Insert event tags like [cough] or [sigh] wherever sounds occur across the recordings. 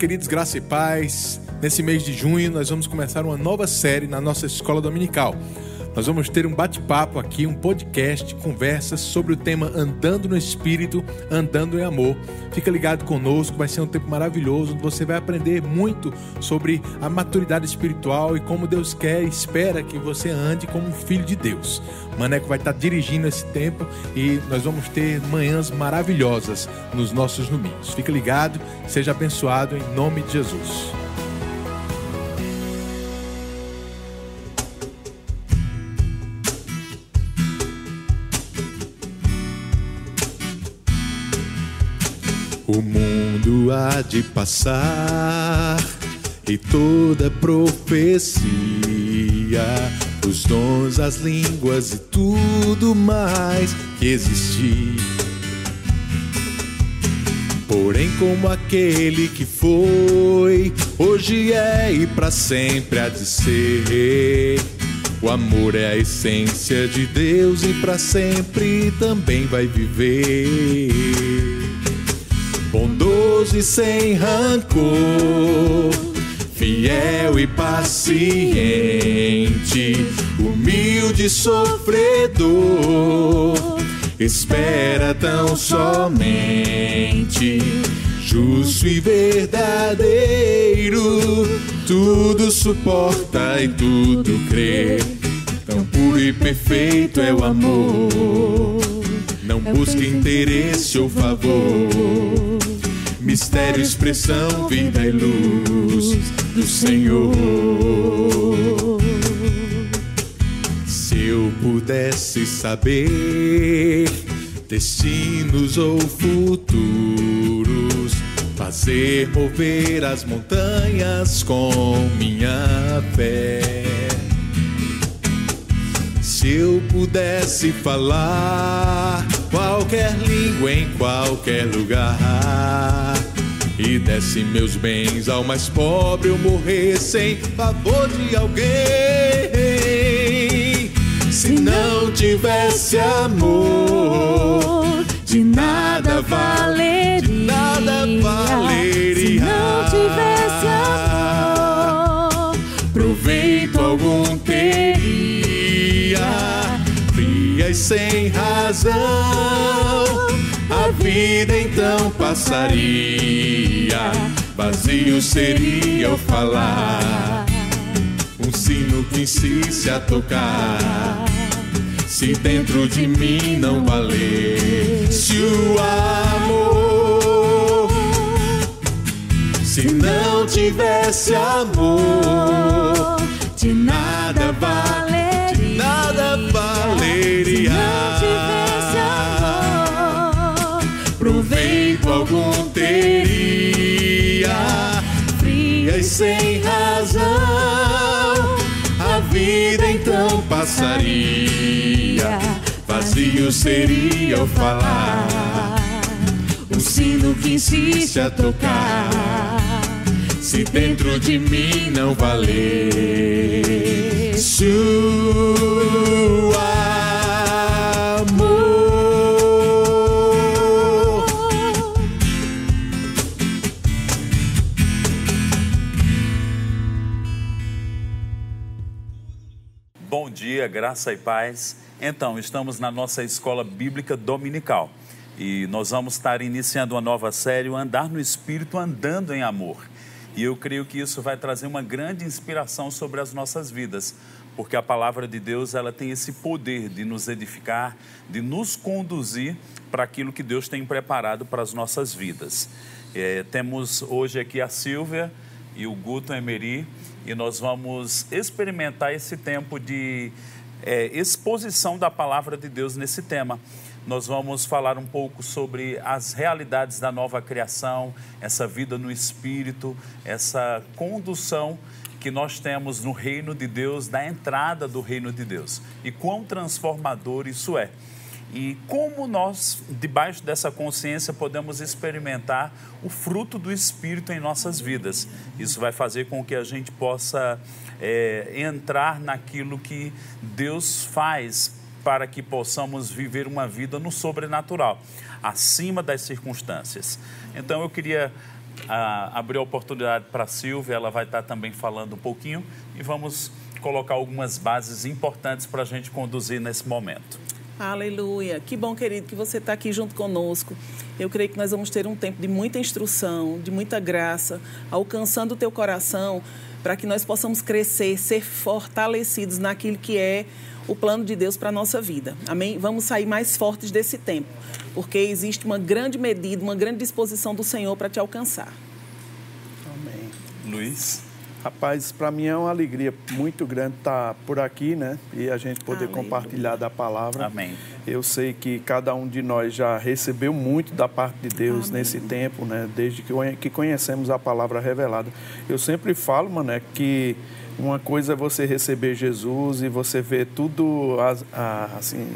queridos, graça e paz. Nesse mês de junho, nós vamos começar uma nova série na nossa escola dominical. Nós vamos ter um bate-papo aqui, um podcast, conversas sobre o tema Andando no Espírito, Andando em Amor. Fica ligado conosco, vai ser um tempo maravilhoso, onde você vai aprender muito sobre a maturidade espiritual e como Deus quer e espera que você ande como um filho de Deus. Maneco vai estar dirigindo esse tempo e nós vamos ter manhãs maravilhosas nos nossos domingos. Fica ligado, seja abençoado em nome de Jesus. Há de passar e toda profecia, os dons, as línguas e tudo mais que existir. Porém, como aquele que foi, hoje é e para sempre há de ser. O amor é a essência de Deus e para sempre também vai viver e sem rancor, fiel e paciente, humilde e sofredor, espera tão somente, justo e verdadeiro, tudo suporta e tudo crê. Tão puro e perfeito é o amor. Não busque interesse ou favor mistério, expressão, vida e luz do Senhor. Se eu pudesse saber destinos ou futuros, fazer mover as montanhas com minha fé. Se eu pudesse falar qualquer língua em qualquer lugar e desse meus bens ao mais pobre eu morrer sem favor de alguém. Se não tivesse amor, de nada valeria. De nada valeria. Se não tivesse Sem razão a vida então passaria, vazio seria o falar, um sino que insiste a tocar. Se dentro de mim não valesse o amor, se não tivesse amor, de nada valeria. Se não tivesse amor, proveito algum teria, fria e sem razão, a vida então passaria, vazio seria o falar, um sino que insiste a tocar, se dentro de mim não valesse o dia, graça e paz. Então, estamos na nossa escola bíblica dominical e nós vamos estar iniciando uma nova série, o Andar no Espírito, Andando em Amor. E eu creio que isso vai trazer uma grande inspiração sobre as nossas vidas, porque a palavra de Deus ela tem esse poder de nos edificar, de nos conduzir para aquilo que Deus tem preparado para as nossas vidas. É, temos hoje aqui a Silvia e o Guto Emery e nós vamos experimentar esse tempo de é, exposição da palavra de Deus nesse tema. Nós vamos falar um pouco sobre as realidades da nova criação, essa vida no espírito, essa condução que nós temos no reino de Deus, da entrada do reino de Deus e quão transformador isso é. E como nós, debaixo dessa consciência, podemos experimentar o fruto do Espírito em nossas vidas. Isso vai fazer com que a gente possa é, entrar naquilo que Deus faz para que possamos viver uma vida no sobrenatural, acima das circunstâncias. Então eu queria ah, abrir a oportunidade para a Silvia, ela vai estar também falando um pouquinho e vamos colocar algumas bases importantes para a gente conduzir nesse momento. Aleluia. Que bom, querido, que você está aqui junto conosco. Eu creio que nós vamos ter um tempo de muita instrução, de muita graça, alcançando o teu coração, para que nós possamos crescer, ser fortalecidos naquilo que é o plano de Deus para a nossa vida. Amém? Vamos sair mais fortes desse tempo, porque existe uma grande medida, uma grande disposição do Senhor para te alcançar. Amém. Luiz? Rapaz, para mim é uma alegria muito grande estar por aqui, né? E a gente poder Aleluia. compartilhar da palavra. Amém. Eu sei que cada um de nós já recebeu muito da parte de Deus nesse tempo, né? Desde que, conhe- que conhecemos a palavra revelada. Eu sempre falo, mano, que uma coisa é você receber Jesus e você ver tudo assim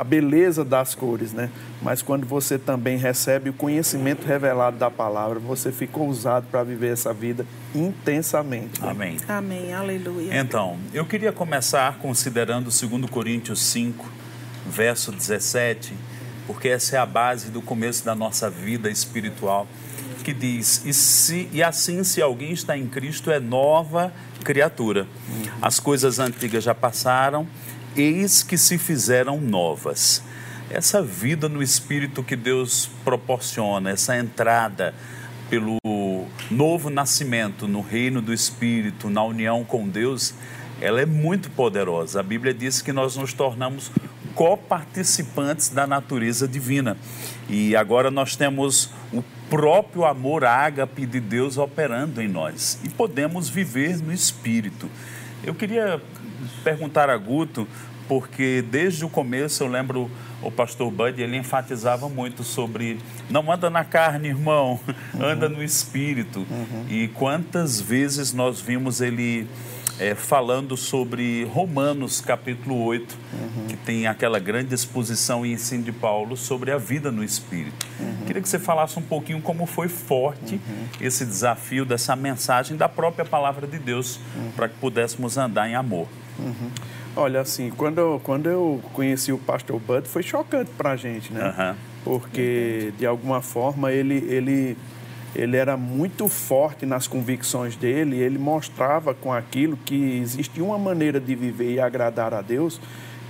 a beleza das cores, né? Mas quando você também recebe o conhecimento revelado da palavra, você fica ousado para viver essa vida intensamente. né? Amém. Amém. Aleluia. Então, eu queria começar considerando 2 Coríntios 5, verso 17, porque essa é a base do começo da nossa vida espiritual, que diz: E, se, e assim, se alguém está em Cristo, é nova criatura. As coisas antigas já passaram, eis que se fizeram novas. Essa vida no espírito que Deus proporciona, essa entrada pelo novo nascimento no reino do Espírito, na união com Deus, ela é muito poderosa. A Bíblia diz que nós nos tornamos coparticipantes da natureza divina. E agora nós temos o próprio amor ágape de Deus operando em nós e podemos viver no Espírito. Eu queria perguntar a Guto, porque desde o começo eu lembro o pastor Bud, ele enfatizava muito sobre não anda na carne, irmão, [laughs] anda no espírito. E quantas vezes nós vimos ele eh, falando sobre Romanos capítulo 8, que tem aquela grande exposição e ensino de Paulo sobre a vida no espírito. Queria que você falasse um pouquinho como foi forte esse desafio dessa mensagem da própria palavra de Deus para que pudéssemos andar em amor. Olha, assim, quando eu, quando eu conheci o pastor Bud, foi chocante para a gente, né? Aham. Porque, de alguma forma, ele, ele, ele era muito forte nas convicções dele, ele mostrava com aquilo que existe uma maneira de viver e agradar a Deus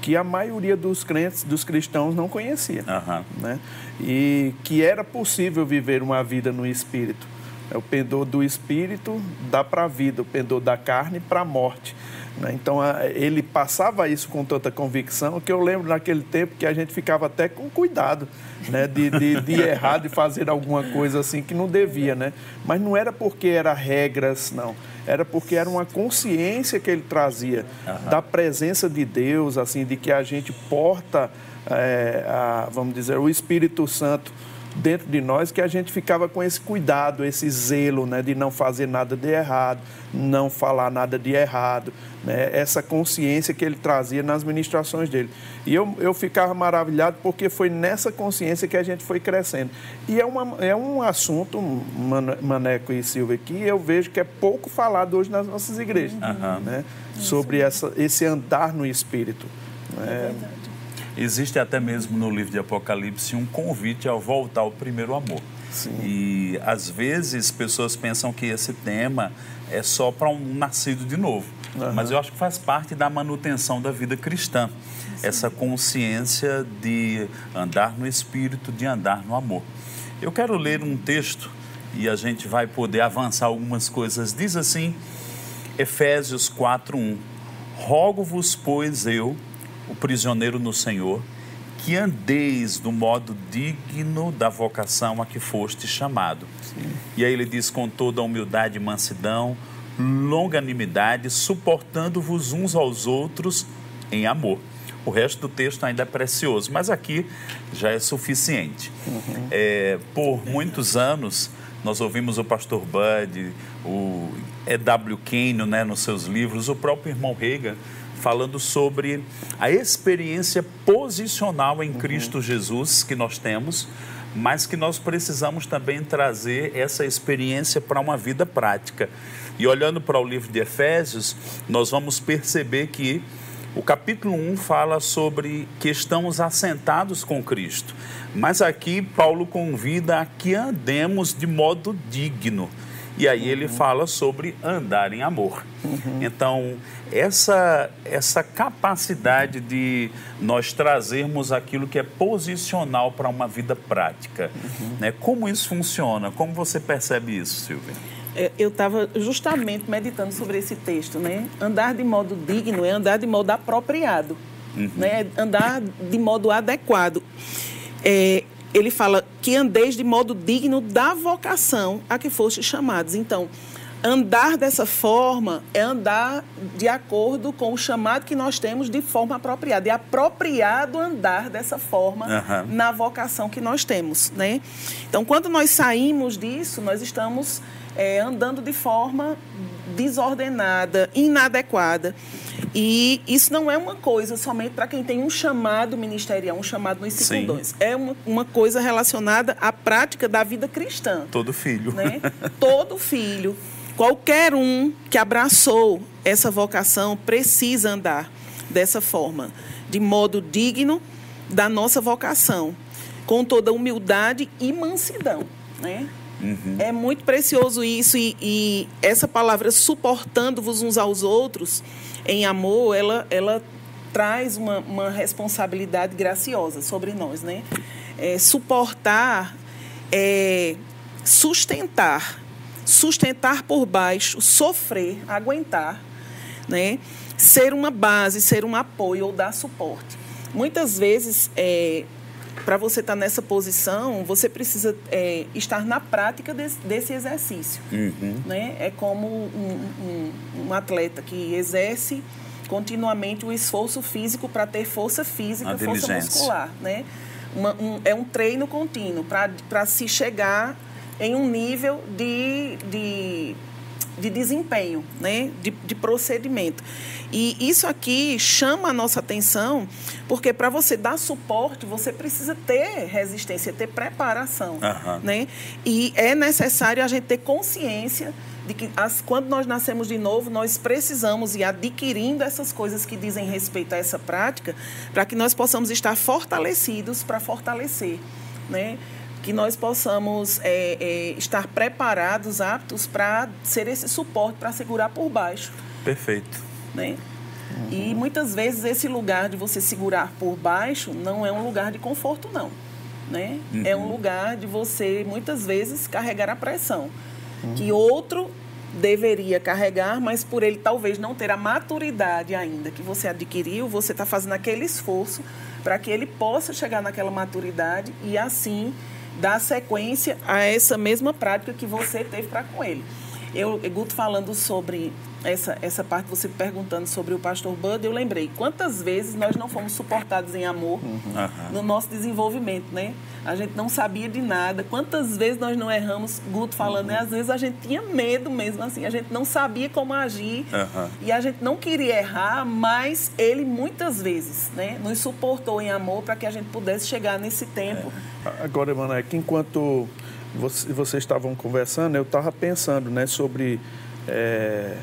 que a maioria dos crentes, dos cristãos, não conhecia. Aham. Né? E que era possível viver uma vida no espírito. É O pendor do espírito dá para a vida, o pendor da carne para a morte. Né? Então ele passava isso com tanta convicção que eu lembro naquele tempo que a gente ficava até com cuidado né? de, de, de [laughs] errar, de fazer alguma coisa assim que não devia. Né? Mas não era porque era regras, não. Era porque era uma consciência que ele trazia da presença de Deus, assim, de que a gente porta, é, a- vamos dizer, o Espírito Santo dentro de nós que a gente ficava com esse cuidado, esse zelo, né, de não fazer nada de errado, não falar nada de errado, né, essa consciência que ele trazia nas ministrações dele. E eu, eu ficava maravilhado porque foi nessa consciência que a gente foi crescendo. E é, uma, é um assunto, Mane- Maneco e Silvia, que eu vejo que é pouco falado hoje nas nossas igrejas, Aham. né, sobre essa, esse andar no Espírito. né. Existe até mesmo no livro de Apocalipse um convite ao voltar ao primeiro amor. Sim. E às vezes pessoas pensam que esse tema é só para um nascido de novo. Mas eu acho que faz parte da manutenção da vida cristã. Essa consciência de andar no espírito, de andar no amor. Eu quero ler um texto e a gente vai poder avançar algumas coisas. Diz assim, Efésios 4:1. Rogo-vos, pois eu, o prisioneiro no Senhor, que andeis do modo digno da vocação a que foste chamado. E aí ele diz com toda a humildade e mansidão, longanimidade, suportando-vos uns aos outros em amor. O resto do texto ainda é precioso, mas aqui já é suficiente. É, por muitos anos, nós ouvimos o pastor Bud, o E.W. Kane, né, nos seus livros, o próprio irmão Reagan, falando sobre a experiência posicional em Cristo Jesus que nós temos, mas que nós precisamos também trazer essa experiência para uma vida prática. E olhando para o livro de Efésios, nós vamos perceber que O capítulo 1 fala sobre que estamos assentados com Cristo. Mas aqui Paulo convida a que andemos de modo digno. E aí ele fala sobre andar em amor. Então, essa, essa capacidade de nós trazermos aquilo que é posicional para uma vida prática. Né? Como isso funciona? Como você percebe isso, Silvia? É, Eu estava justamente meditando sobre esse texto, né? Andar de modo digno é andar de modo apropriado, né? É Andar de modo adequado. É, ele fala que andeis de modo digno da vocação a que foste chamados. Então, andar dessa forma é andar de acordo com o chamado que nós temos de forma apropriada. É apropriado andar dessa forma Aham. na vocação que nós temos, né? Então, quando nós saímos disso, nós estamos é, andando de forma desordenada, inadequada. E isso não é uma coisa somente para quem tem um chamado ministerial, um chamado nos Sim. secundões. É uma, uma coisa relacionada à prática da vida cristã Todo filho. né? Todo filho, qualquer um que abraçou essa vocação precisa andar dessa forma, de modo digno da nossa vocação, com toda humildade e mansidão, né? É muito precioso isso e, e essa palavra suportando-vos uns aos outros em amor, ela, ela traz uma, uma responsabilidade graciosa sobre nós, né? É, suportar é sustentar, sustentar por baixo, sofrer, aguentar, né? Ser uma base, ser um apoio ou dar suporte. Muitas vezes, para você estar nessa posição, você precisa é, estar na prática desse, desse exercício. Né? É como um, um- um atleta que exerce continuamente o esforço físico para ter força física, força muscular. Né? Uma- um- é um treino contínuo para se chegar em um nível de, de, de desempenho, né? de, de procedimento. E isso aqui chama a nossa atenção, porque para você dar suporte, você precisa ter resistência, ter preparação. Aham. Né? E é necessário a gente ter consciência de que as, quando nós nascemos de novo, nós precisamos ir adquirindo essas coisas que dizem respeito a essa prática, para que nós possamos estar fortalecidos para fortalecer. Né? Que nós possamos é, é, estar preparados, aptos para ser esse suporte, para segurar por baixo Perfeito. né? E muitas vezes esse lugar de você segurar por baixo não é um lugar de conforto, não. Né? É um lugar de você, muitas vezes, carregar a pressão. Que outro deveria carregar, mas por ele talvez não ter a maturidade ainda que você adquiriu, você está fazendo aquele esforço para que ele possa chegar naquela maturidade e assim dar sequência a essa mesma prática que você teve para com ele. Eu, Guto, falando sobre essa, essa parte, você perguntando sobre o pastor Bud, eu lembrei quantas vezes nós não fomos suportados em amor Aham. no nosso desenvolvimento, né? A gente não sabia de nada. Quantas vezes nós não erramos, Guto falando, né? Às vezes a gente tinha medo mesmo, assim, a gente não sabia como agir e a gente não queria errar, mas ele muitas vezes, né, nos suportou em amor para que a gente pudesse chegar nesse tempo. Agora, Emanuel, que enquanto você- vocês estavam conversando, eu estava pensando né, sobre é,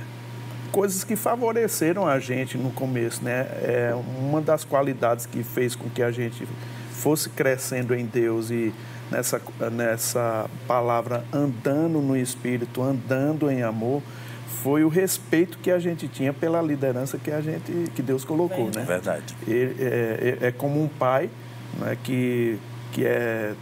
coisas que favoreceram a gente no começo. Né? É, uma das qualidades que fez com que a gente fosse crescendo em Deus e nessa, nessa palavra andando no Espírito, andando em amor, foi o respeito que a gente tinha pela liderança que a gente que Deus colocou, né? Verdade. Ele é, é- é como um pai né, que, que é,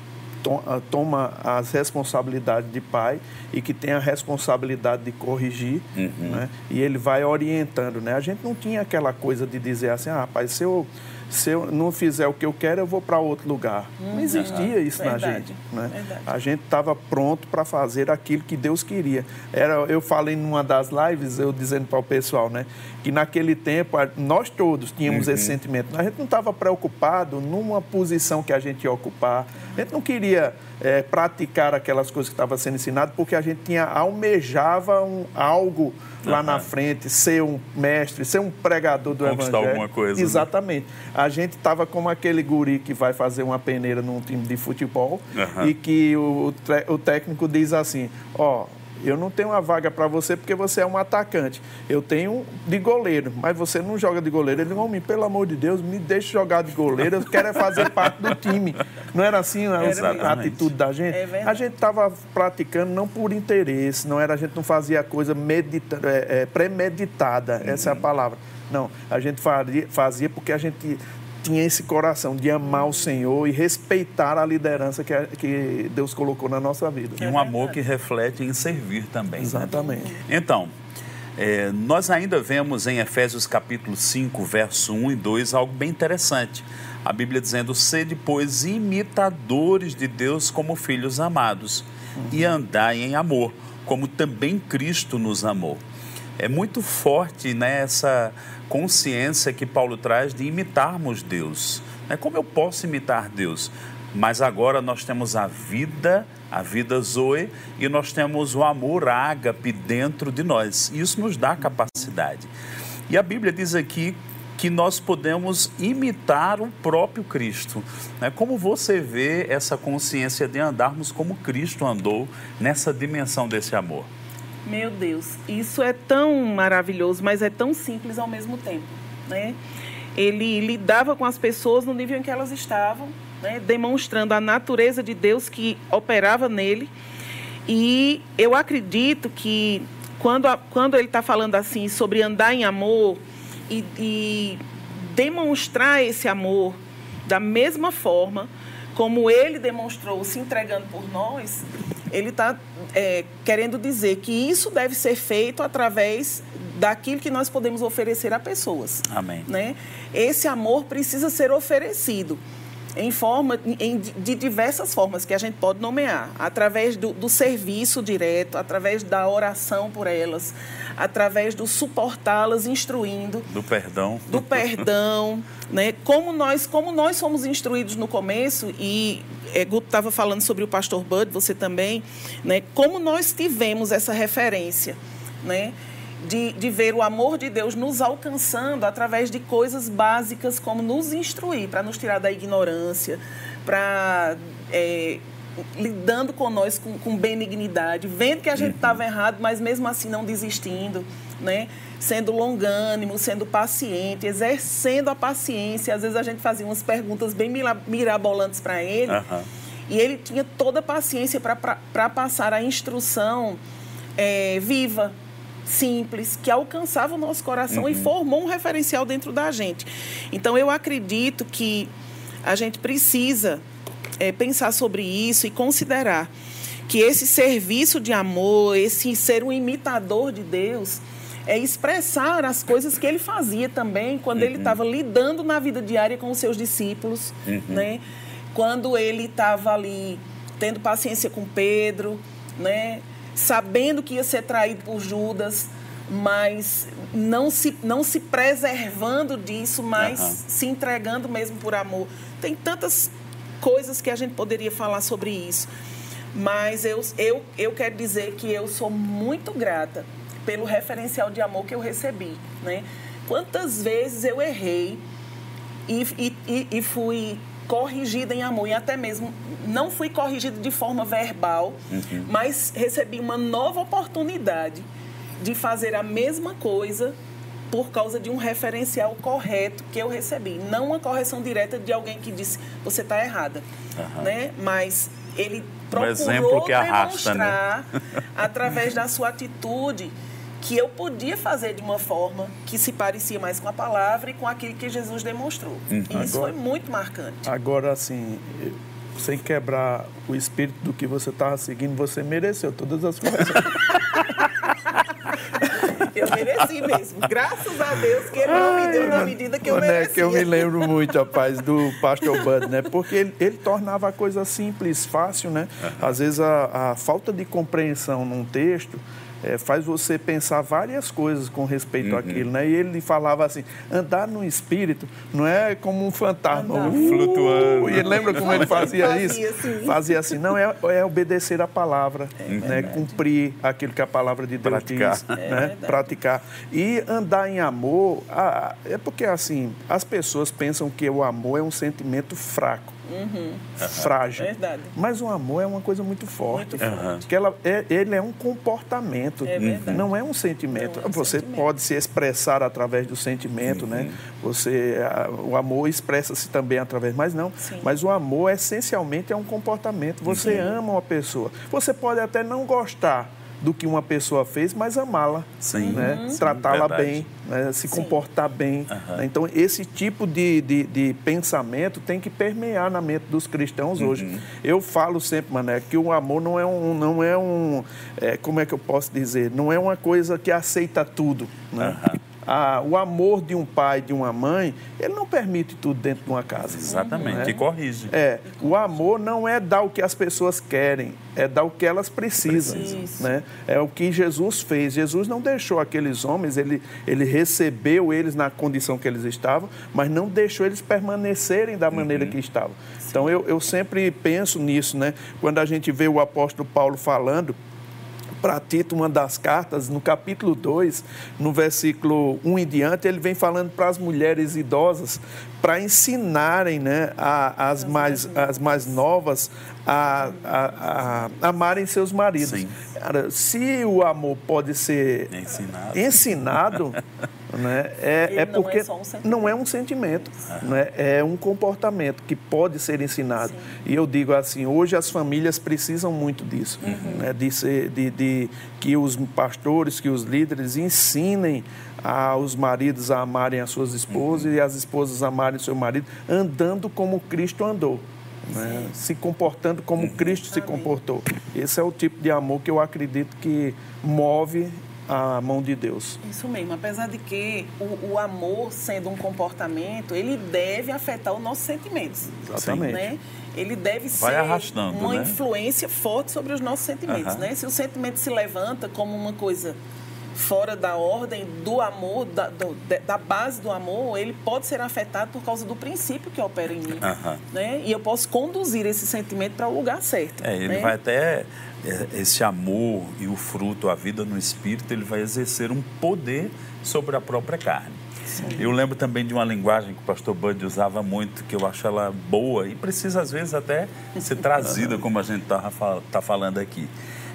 to- ah, toma as responsabilidades de pai e que tem a responsabilidade de corrigir né, e ele vai orientando. Né? A gente não tinha aquela coisa de dizer assim, ah, rapaz, se eu, se eu não fizer o que eu quero, eu vou para outro lugar. Não existia isso na Verdade, gente. Né? verdade. A gente estava pronto para fazer aquilo que Deus queria. Era, eu falei numa das lives, eu dizendo para o pessoal, né, que naquele tempo nós todos tínhamos esse sentimento. A gente não estava preocupado numa posição que a gente ia ocupar. A gente não queria eh, praticar aquelas coisas que estavam sendo ensinadas, porque a gente tinha almejava um, algo lá na frente, ser um mestre, ser um pregador do Conquistar evangelho. alguma coisa, né? Exatamente. A gente estava como aquele guri que vai fazer uma peneira num time de futebol Aham. e que o, o técnico diz assim, ó, eu não tenho uma vaga para você porque você é um atacante. Eu tenho de goleiro, mas você não joga de goleiro. Ele, homem, pelo amor de Deus, me deixe jogar de goleiro, eu quero é fazer [laughs] parte do time. Não era assim a, a atitude da gente? É a gente estava praticando não por interesse, não era, a gente não fazia coisa medita, é, é, premeditada, essa é a palavra. Não, a gente faria, fazia porque a gente tinha esse coração de amar o Senhor e respeitar a liderança que, a- que Deus colocou na nossa vida. E um amor que reflete em servir também. né? Exatamente. Então, é, nós ainda vemos em Efésios capítulo 5, verso 1 e 2, algo bem interessante. A Bíblia dizendo, sede, pois, imitadores de Deus como filhos amados, e andai em amor, como também Cristo nos amou. É muito forte né, essa consciência que Paulo traz de imitarmos Deus. Né? Como eu posso imitar Deus? Mas agora nós temos a vida, a vida Zoe, e nós temos o amor ágape dentro de nós. Isso nos dá capacidade. E a Bíblia diz aqui que nós podemos imitar o próprio Cristo. Né? Como você vê essa consciência de andarmos como Cristo andou nessa dimensão desse amor? Meu Deus, isso é tão maravilhoso, mas é tão simples ao mesmo tempo, né? Ele lidava com as pessoas no nível em que elas estavam, né? demonstrando a natureza de Deus que operava nele. E eu acredito que quando, a- quando ele está falando assim sobre andar em amor e, e demonstrar esse amor da mesma forma como ele demonstrou se entregando por nós, ele está querendo dizer que isso deve ser feito através daquilo que nós podemos oferecer a pessoas. Amém. Né? Esse amor precisa ser oferecido em forma, em, de diversas formas que a gente pode nomear, através do, do serviço direto, através da oração por elas, através do suportá-las, instruindo, Do perdão. do perdão, né? Como nós, como nós fomos instruídos no começo e é, Guto estava falando sobre o pastor Bud, você também, né? Como nós tivemos essa referência, né? De, de ver o amor de Deus nos alcançando através de coisas básicas como nos instruir, para nos tirar da ignorância, para é, lidando com nós com, com benignidade, vendo que a gente estava errado, mas mesmo assim não desistindo, né? Sendo longânimo, sendo paciente, exercendo a paciência. Às vezes a gente fazia umas perguntas bem mira- mirabolantes para ele. Aham. E ele tinha toda a paciência para passar a instrução é, viva, simples, que alcançava o nosso coração e formou um referencial dentro da gente. Então, eu acredito que a gente precisa é, pensar sobre isso e considerar que esse serviço de amor, esse ser um imitador de Deus, é expressar as coisas que ele fazia também quando ele estava lidando na vida diária com os seus discípulos, né? Quando ele estava ali tendo paciência com Pedro, né? Sabendo que ia ser traído por Judas, mas não se, não se preservando disso, mas se entregando mesmo por amor. Tem tantas coisas que a gente poderia falar sobre isso. Mas eu, eu, eu quero dizer que eu sou muito grata pelo referencial de amor que eu recebi. Né? Quantas vezes eu errei e, e, e- e fui corrigida em amor, e até mesmo não fui corrigida de forma verbal, mas recebi uma nova oportunidade de fazer a mesma coisa por causa de um referencial correto que eu recebi. Não uma correção direta de alguém que disse, você está errada. Né? Mas ele procurou exemplo que arrasta, né? demonstrar, [laughs] através da sua atitude, que eu podia fazer de uma forma que se parecia mais com a palavra e com aquilo que Jesus demonstrou. Uhum. E isso Agora- foi muito marcante. Agora, assim, sem quebrar o espírito do que você estava seguindo, você mereceu todas as coisas. [laughs] Eu mereci mesmo. Graças a Deus que ele não me deu na medida que eu Né, merecia. que eu me lembro muito, rapaz, do pastor Bud, né? Porque ele, ele tornava a coisa simples, fácil, né? Às vezes a, a falta de compreensão num texto eh, faz você pensar várias coisas com respeito àquilo, né? E ele falava assim, andar no espírito não é como um fantasma. Uh, Flutuando. E lembra como ele fazia, Fazia isso? assim. Fazia assim, não, é, é obedecer a palavra, né? Cumprir aquilo que a palavra de Deus Praticar. diz, É né? praticar. E andar em amor, ah, é porque assim, as pessoas pensam que o amor é um sentimento fraco. Frágil. Verdade. Mas o amor é uma coisa muito forte. Muito forte. Aham. Que ela é, ele é um comportamento, É não é um sentimento. É um Você sentimento. pode se expressar através do sentimento, né? Você, a- o amor expressa-se também através, mas não. Sim. Mas o amor essencialmente é um comportamento. Você ama uma pessoa. Você pode até não gostar do que uma pessoa fez, mas amá-la, né? Uhum. Tratá-la bem, né? se Sim. comportar bem. Né? Então esse tipo de, de, de pensamento tem que permear na mente dos cristãos Uhum. hoje. Eu falo sempre, Mané, que o amor não é um, não é um, é, como é que eu posso dizer, não é uma coisa que aceita tudo, né? Ah, o amor de um pai, de uma mãe, ele não permite tudo dentro de uma casa. Exatamente, né? e corrige. É, o amor não é dar o que as pessoas querem, é dar o que elas precisam. Precisam. Né? É o que Jesus fez. Jesus não deixou aqueles homens, ele, ele recebeu eles na condição que eles estavam, mas não deixou eles permanecerem da maneira que estavam. Então eu, eu sempre penso nisso, né? Quando a gente vê o apóstolo Paulo falando para Tito, uma das cartas, no capítulo 2, no versículo 1 em diante, ele vem falando para as mulheres idosas para ensinarem né, a- as, mais, as mais novas a, a- a amarem seus maridos. Sim. Cara, se o amor pode ser Ensinado. ensinado, [laughs] né, é, é não é porque só um sentimento. não é um sentimento, né, é um comportamento que pode ser ensinado. E eu digo assim, hoje as famílias precisam muito disso, né, de, ser, de, de que os pastores, que os líderes ensinem aos maridos a amarem as suas esposas e as esposas a amarem seu marido, andando como Cristo andou. né, se comportando como Cristo se comportou. Esse é o tipo de amor que eu acredito que move a mão de Deus. Isso mesmo, apesar de que o, o amor, sendo um comportamento, ele deve afetar os nossos sentimentos. Exatamente. Né? Ele deve Vai ser uma né? influência forte sobre os nossos sentimentos. Aham. Né? Se o sentimento se levanta como uma coisa fora da ordem do amor, da, do- da base do amor, ele pode ser afetado por causa do princípio que opera em mim. Aham. Né? E eu posso conduzir esse sentimento para o lugar certo. É, ele né? vai até esse amor e o fruto, a vida no espírito, ele vai exercer um poder sobre a própria carne. Eu lembro também de uma linguagem que o pastor Bud usava muito, que eu acho ela boa e precisa às vezes até ser trazida, como a gente está falando aqui.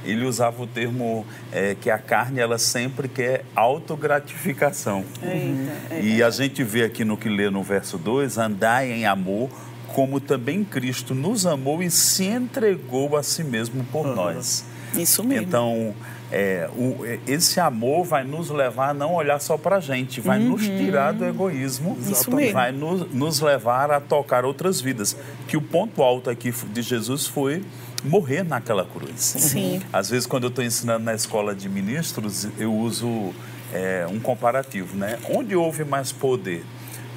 Ele usava o termo é, que a carne ela sempre quer autogratificação. Eita, é. E a gente vê aqui no que lê no verso 2, andai em amor, como também Cristo nos amou e se entregou a si mesmo por nós. Isso mesmo. Então, é, o- é, esse amor vai nos levar a não olhar só para a gente, vai nos tirar do egoísmo, Uhum. Isso mesmo. vai nos, nos levar a tocar outras vidas. Que o ponto alto aqui de Jesus foi morrer naquela cruz. Sim. Às vezes, quando eu estou ensinando na escola de ministros, eu uso é, um comparativo, né? Onde houve mais poder?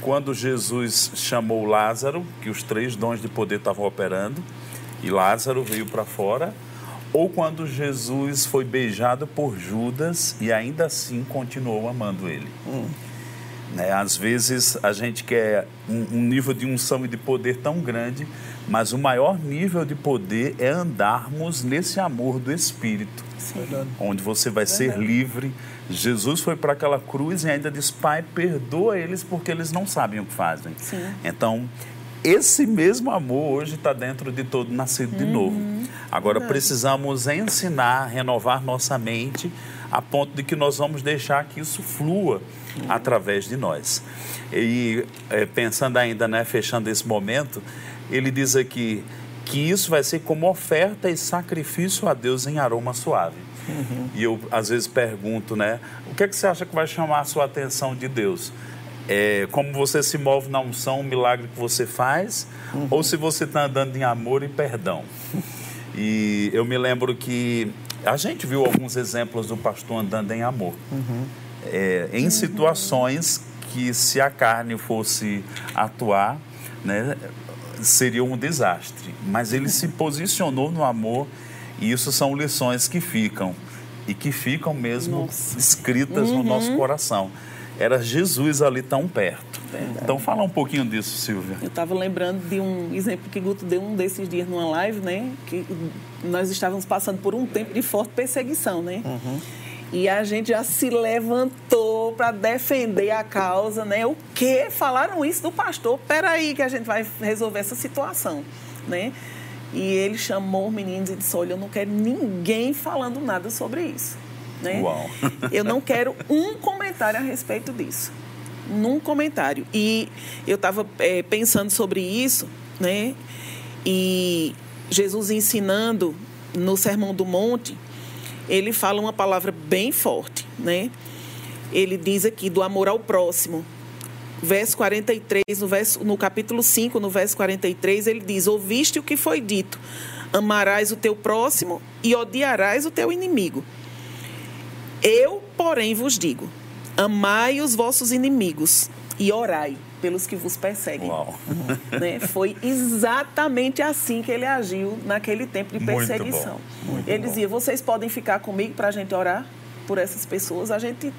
Quando Jesus chamou Lázaro, que os três dons de poder estavam operando, e Lázaro veio para fora, ou quando Jesus foi beijado por Judas e ainda assim continuou amando ele. Né? Às vezes a gente quer um, um nível de unção e de poder tão grande, mas o maior nível de poder é andarmos nesse amor do Espírito, onde você vai ser livre. Jesus foi para aquela cruz e ainda diz: Pai, perdoa eles porque eles não sabem o que fazem. Sim. Então, esse mesmo amor hoje está dentro de todo nascido de novo. Agora, precisamos ensinar, renovar nossa mente, a ponto de que nós vamos deixar que isso flua através de nós. E eh, pensando ainda, né, fechando esse momento, ele diz aqui que isso vai ser como oferta e sacrifício a Deus em aroma suave. E eu, às vezes, pergunto, né? O que, é que você acha que vai chamar a sua atenção de Deus? É, como você se move na unção, o milagre que você faz, ou se você está andando em amor e perdão. E eu me lembro que a gente viu alguns exemplos do pastor andando em amor. É, em situações que, se a carne fosse atuar, né, seria um desastre. Mas ele se posicionou no amor, e isso são lições que ficam, e que ficam mesmo Nossa. escritas no nosso coração. Era Jesus ali tão perto. Então, fala um pouquinho disso, Silvia. Eu estava lembrando de um exemplo que Guto deu um desses dias numa live, né? Que nós estávamos passando por um tempo de forte perseguição, né? E a gente já se levantou para defender a causa, né? O que falaram isso do pastor? Peraí que a gente vai resolver essa situação, né? E ele chamou os meninos e disse: Olha, eu não quero ninguém falando nada sobre isso. Né? Uau. [laughs] Eu não quero um comentário a respeito disso. Num comentário. E eu estava é, pensando sobre isso, né? E Jesus ensinando no Sermão do Monte, ele fala uma palavra bem forte, né? Ele diz aqui do amor ao próximo. Verso 43, no, verso, no capítulo 5, no verso 43, ele diz: Ouviste o que foi dito: amarás o teu próximo e odiarás o teu inimigo. Eu, porém, vos digo: amai os vossos inimigos e orai pelos que vos perseguem. [laughs] Né? Foi exatamente assim que ele agiu naquele tempo de Muito perseguição. bom, muito ele bom. dizia: vocês podem ficar comigo para a gente orar por essas pessoas. A gente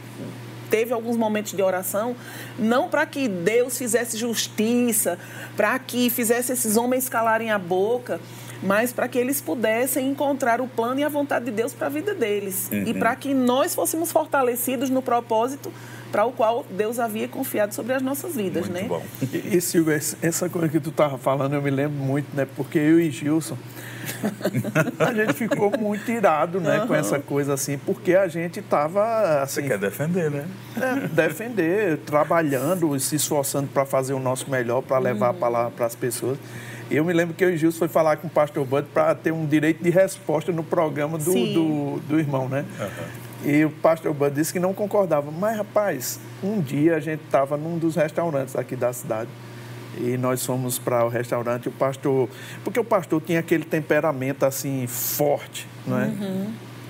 teve alguns momentos de oração, não para que Deus fizesse justiça, para que fizesse esses homens calarem a boca, mas para que eles pudessem encontrar o plano e a vontade de Deus para a vida deles. E Uhum. para que nós fôssemos fortalecidos no propósito para o qual Deus havia confiado sobre as nossas vidas, Muito né? bom. E, e Silvio, esse- essa coisa que tu tava falando, eu me lembro muito, né? Porque eu e Gilson, [laughs] a gente ficou muito irado, né? Com essa coisa assim, porque a gente tava, Você assim, quer defender, né? é, defender, trabalhando, se esforçando para fazer o nosso melhor, para levar a palavra para as pessoas. E eu me lembro que eu e Gilson foi falar com o pastor Bud para ter um direito de resposta no programa do, do, do irmão, né? E o pastor Bud disse que não concordava. Mas, rapaz, um dia a gente estava num dos restaurantes aqui da cidade. E nós fomos para o restaurante, e o pastor. Porque o pastor tinha aquele temperamento assim, forte, não é?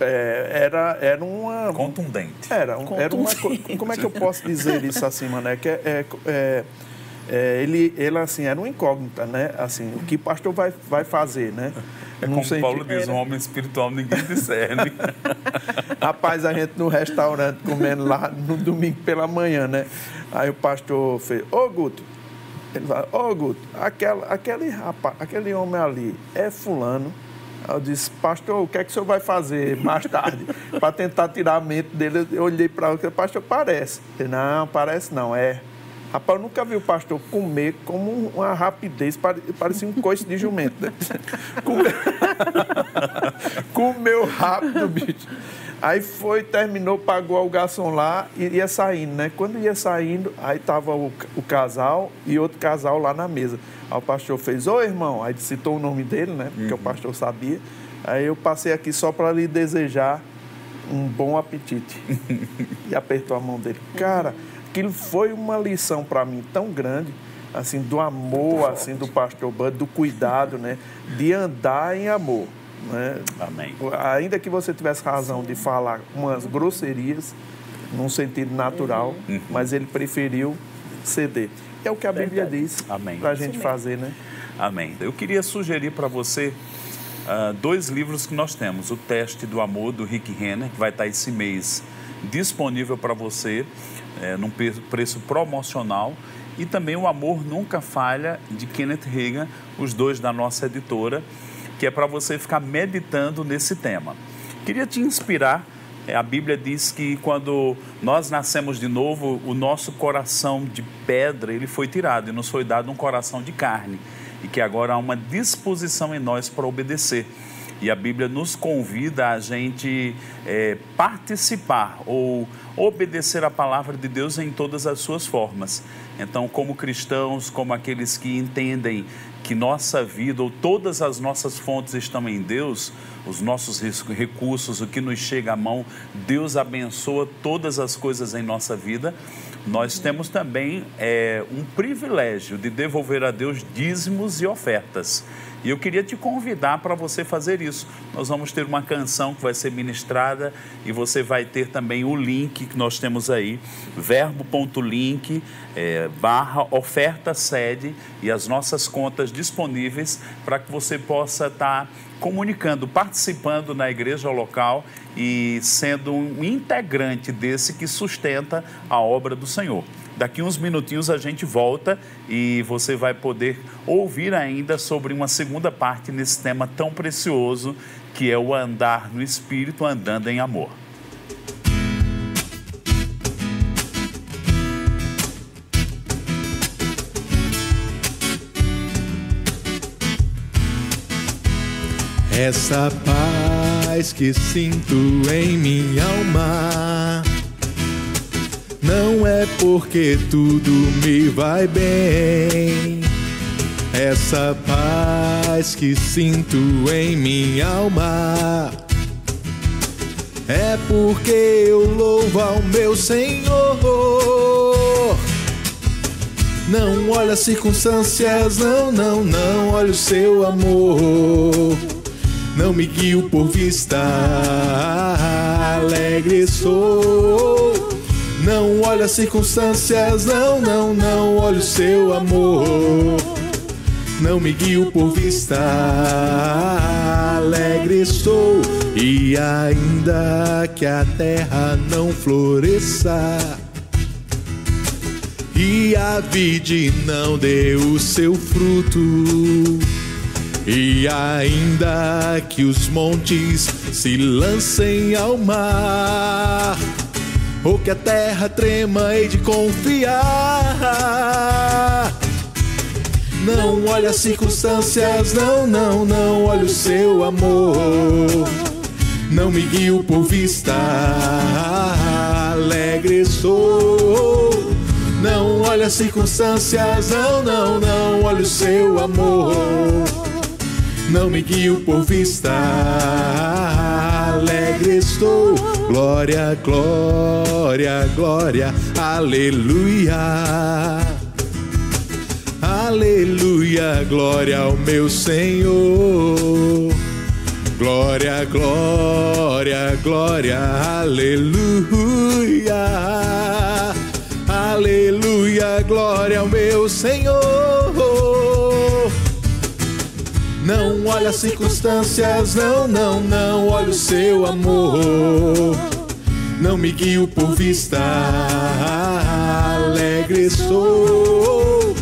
É, era, era uma. Contundente. Era, um- era uma co- Contundente. Como é que eu posso dizer isso assim, mano? É que é, é, é, é, ele, ele, assim, era uma incógnita, né? Assim, o que o pastor vai, vai fazer, né? É como sentido- Paulo diz, um homem espiritual ninguém discerne. [laughs] Rapaz, a gente no restaurante comendo lá no domingo pela manhã, né? Aí o pastor fez, ô Guto, ele fala, ô Guto, aquela, aquele, rapaz, aquele homem ali é fulano. Aí eu disse, pastor, o que é que o senhor vai fazer mais tarde? [laughs] Para tentar tirar a mente dele, eu olhei para ele, pastor, parece. Ele, não, parece não, é. Rapaz, eu nunca vi o pastor comer como uma rapidez, pare- parecia um coice de jumento. né? [laughs] [laughs] Comeu rápido, bicho. Aí foi, terminou, pagou o garçom lá e ia saindo, né? Quando ia saindo, aí tava o, o casal e outro casal lá na mesa. Aí o pastor fez, ô irmão, aí citou o nome dele, né? Porque o pastor sabia. Aí eu passei aqui só para lhe desejar um bom apetite. [laughs] e apertou a mão dele. Cara, aquilo foi uma lição para mim tão grande, assim, do amor, assim, do pastor Bud, do cuidado, né? De andar em amor. Né? Amém. Ainda que você tivesse razão de falar umas grosserias, num sentido natural, Uhum. mas ele preferiu ceder. É o que a Bíblia diz Amém. para a gente fazer, né? Amém. Eu queria sugerir para você ah, dois livros que nós temos. O Teste do Amor, do Rick Renner, que vai estar esse mês disponível para você, eh, num preço promocional. E também O Amor Nunca Falha, de Kenneth Reagan, os dois da nossa editora, que é para você ficar meditando nesse tema. Queria te inspirar é, A Bíblia diz que quando nós nascemos de novo, o nosso coração de pedra ele foi tirado e nos foi dado um coração de carne e que agora há uma disposição em nós para obedecer. E a Bíblia nos convida a gente é, participar ou obedecer a palavra de Deus em todas as suas formas. Então, como cristãos, como aqueles que entendem que nossa vida ou todas as nossas fontes estão em Deus, os nossos recursos, o que nos chega à mão, Deus abençoa todas as coisas em nossa vida. Nós temos também é, um privilégio de devolver a Deus dízimos e ofertas. E eu queria te convidar para você fazer isso. Nós vamos ter uma canção que vai ser ministrada e você vai ter também o link que nós temos aí, verbo.link, é, barra oferta sede e as nossas contas disponíveis para que você possa estar comunicando, participando na igreja local e sendo um integrante desse que sustenta a obra do Senhor. Daqui uns minutinhos a gente volta e você vai poder ouvir ainda sobre uma segunda parte nesse tema tão precioso que é o andar no espírito andando em amor. Essa paz que sinto em minha alma não é porque tudo me vai bem. Essa paz que sinto em minha alma é porque eu louvo ao meu Senhor. Não olha as circunstâncias, não, não, não, olha o seu amor. Não me guio por vista, alegre sou. Não olha as circunstâncias, não, não, não, olha o seu amor. Não me guio por vista, alegre estou. E ainda que a terra não floresça e a vide não dê o seu fruto, e ainda que os montes se lancem ao mar, ou que a terra trema e de confiar. Não olha as circunstâncias, não, não, não, olha o seu amor. Não me guio por vista, alegre sou. Não olha as circunstâncias, não, não, não, olha o seu amor. Não me guio por vista, alegre estou. Glória, glória, glória, aleluia. Aleluia, glória ao meu Senhor. Glória, glória, glória, aleluia. Aleluia, glória ao meu Senhor. Não olha as circunstâncias, não, não, não, olha o seu amor. Não me guio por vista, alegre sou.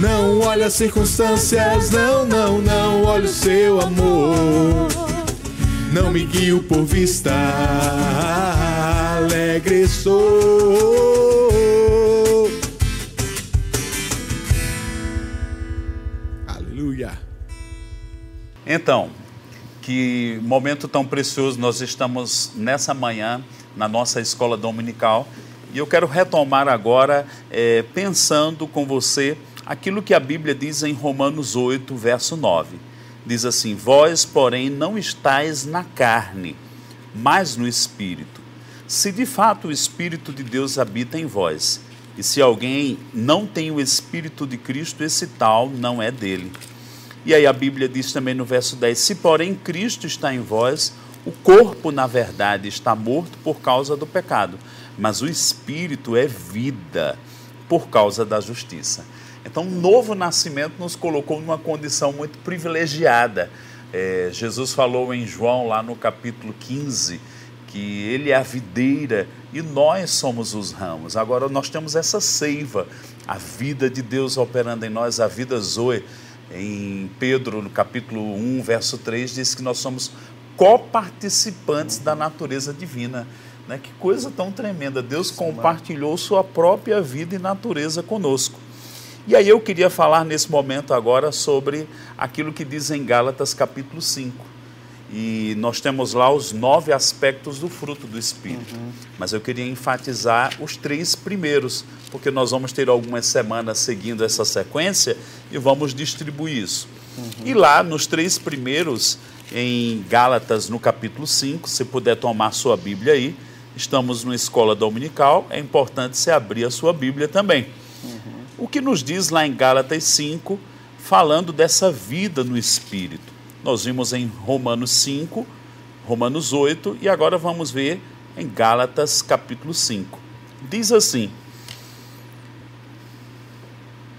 Não olha as circunstâncias, não, não, não, olha o seu amor. Não me guio por vista, alegre sou. Aleluia. Então, que momento tão precioso nós estamos nessa manhã na nossa escola dominical e eu quero retomar agora eh, pensando com você aquilo que a Bíblia diz em Romanos 8, verso 9. Diz assim: Vós, porém, não estáis na carne, mas no espírito. Se de fato o espírito de Deus habita em vós, e se alguém não tem o espírito de Cristo, esse tal não é dele. E aí a Bíblia diz também no verso 10: Se porém Cristo está em vós, o corpo, na verdade, está morto por causa do pecado, mas o espírito é vida por causa da justiça. Então, o novo nascimento nos colocou numa condição muito privilegiada. É, Jesus falou em João, lá no capítulo 15, que ele é a videira e nós somos os ramos. Agora, nós temos essa seiva, a vida de Deus operando em nós, a vida Zoe. Em Pedro, no capítulo 1, verso 3, diz que nós somos coparticipantes da natureza divina. Né? Que coisa tão tremenda! Deus compartilhou sua própria vida e natureza conosco. E aí eu queria falar nesse momento agora sobre aquilo que diz em Gálatas capítulo 5. E nós temos lá os nove aspectos do fruto do Espírito. Uhum. Mas eu queria enfatizar os três primeiros, porque nós vamos ter algumas semanas seguindo essa sequência e vamos distribuir isso. Uhum. E lá nos três primeiros, em Gálatas, no capítulo 5, se puder tomar sua Bíblia aí, estamos numa escola dominical, é importante você abrir a sua Bíblia também. Uhum. O que nos diz lá em Gálatas 5, falando dessa vida no Espírito. Nós vimos em Romanos 5, Romanos 8 e agora vamos ver em Gálatas capítulo 5. Diz assim,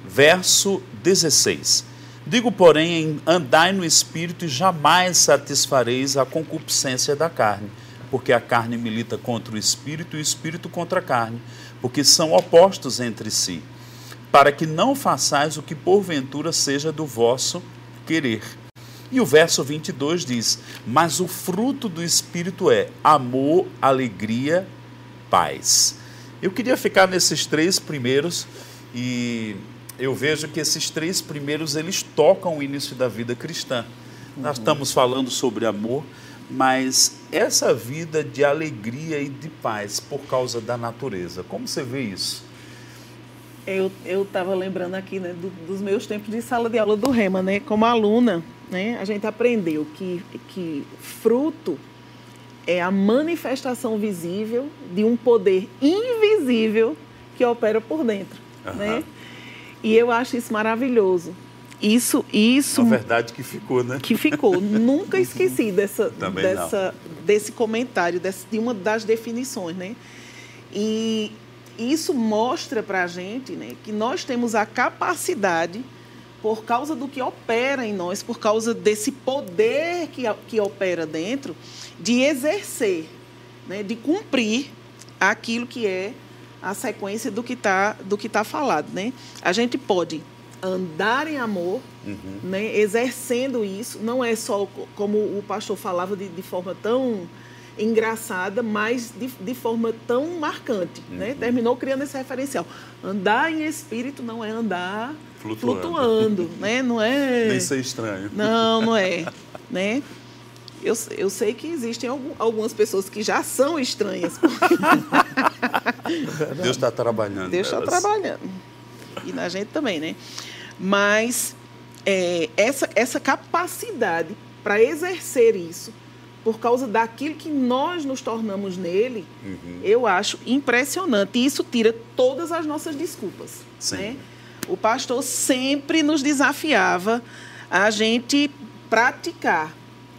verso 16: Digo, porém, andai no espírito e jamais satisfareis a concupiscência da carne, porque a carne milita contra o espírito e o espírito contra a carne, porque são opostos entre si, para que não façais o que porventura seja do vosso querer. E o verso 22 diz: Mas o fruto do Espírito é amor, alegria, paz. Eu queria ficar nesses três primeiros e eu vejo que esses três primeiros eles tocam o início da vida cristã. Nós estamos falando sobre amor, mas essa vida de alegria e de paz por causa da natureza, como você vê isso? Eu estava lembrando aqui né, do- dos meus tempos de sala de aula do Rema, né? Como aluna, né, a gente aprendeu que, que fruto é a manifestação visível de um poder invisível que opera por dentro, né? E eu acho isso maravilhoso. Isso, isso Uma verdade que ficou, né? que ficou. Nunca [laughs] esqueci dessa, dessa, desse comentário, desse- de uma das definições, né? E isso mostra para a gente né, que nós temos a capacidade, por causa do que opera em nós, por causa desse poder que, que opera dentro, de exercer, né, de cumprir aquilo que é a sequência do que está do que tá falado, né? A gente pode andar em amor, né, exercendo isso, não é só co- como o pastor falava de, de forma tão engraçada, mas de, de forma tão marcante, né? Terminou criando esse referencial. Andar em espírito não é andar Flutuando. flutuando, né? Não é Nem ser estranho. não, não é, né? Eu, eu sei que existem algum- algumas pessoas que já são estranhas. porque [laughs] Deus está trabalhando. Deus está trabalhando. E na gente também, né? Mas é, essa, essa capacidade para exercer isso, por causa daquilo que nós nos tornamos nele, Uhum. eu acho impressionante. E isso tira todas as nossas desculpas. Sim. Né? O pastor sempre nos desafiava a gente praticar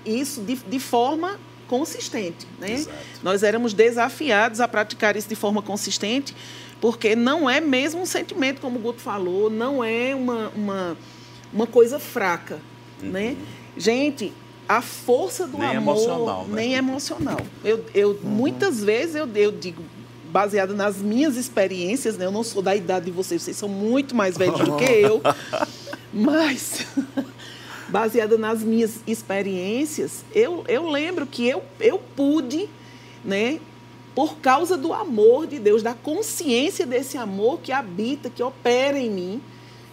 isso de, de forma consistente. Né? Exato. Nós éramos desafiados a praticar isso de forma consistente, porque não é mesmo um sentimento, como o Guto falou, não é uma, uma, uma coisa fraca. Né? Gente, a força do Uhum. Nem amor emocional, né? nem emocional. Eu, eu Muitas vezes eu, eu digo, baseada nas minhas experiências, né? eu não sou da idade de vocês, vocês são muito mais velhos do que eu, [laughs] mas [laughs] baseada nas minhas experiências, eu, eu lembro que eu, eu pude, né, por causa do amor de Deus, da consciência desse amor que habita, que opera em mim,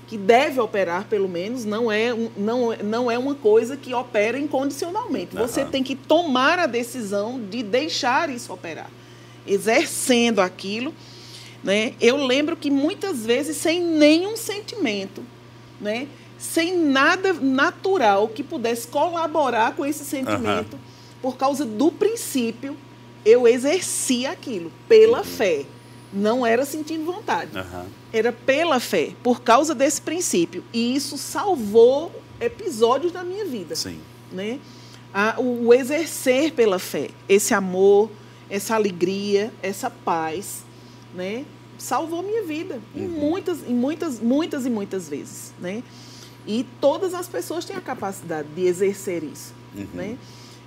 que deve operar pelo menos, não é, não, não é uma coisa que opera incondicionalmente. Você tem que tomar a decisão de deixar isso operar, exercendo aquilo. Né? Eu lembro que muitas vezes sem nenhum sentimento, né? sem nada natural que pudesse colaborar com esse sentimento, por causa do princípio, eu exercia aquilo pela fé. Não era sentindo vontade Aham. era pela fé, por causa desse princípio. E isso salvou episódios da minha vida. Sim. Né? A- o, o exercer pela fé, esse amor, essa alegria, essa paz, né? salvou minha vida em muitas, em muitas, muitas e muitas vezes. Né? E todas as pessoas têm a capacidade de exercer isso. Né?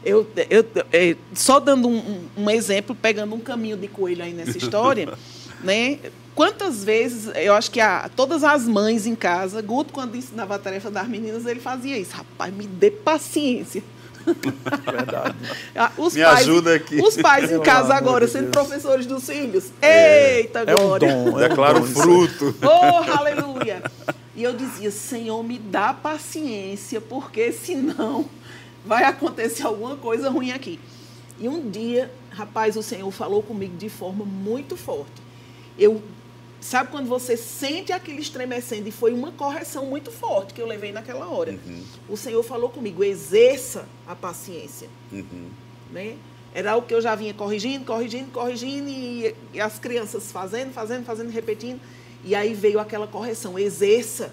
Eu, eu, é, só dando um, um- um exemplo, pegando um caminho de coelho aí nessa história, [laughs] né? Quantas vezes, eu acho que a, todas as mães em casa, Guto, quando ensinava a tarefa das meninas, ele fazia isso. Rapaz, me dê paciência. Verdade. Ah, Os Me pais, ajuda aqui. Os pais em casa agora, de sendo Deus. professores dos filhos. Eita, É um glória. dom. É um dom isso aí. fruto. Oh, aleluia! E eu dizia, Senhor, me dá paciência, porque senão vai acontecer alguma coisa ruim aqui. E um dia, rapaz, o Senhor falou comigo de forma muito forte. Eu, sabe quando você sente aquilo estremecendo e foi uma correção muito forte que eu levei naquela hora. O Senhor falou comigo, exerça a paciência né? Era algo que eu já vinha corrigindo, corrigindo, corrigindo e, e as crianças fazendo, fazendo, fazendo, repetindo. E aí veio aquela correção, exerça.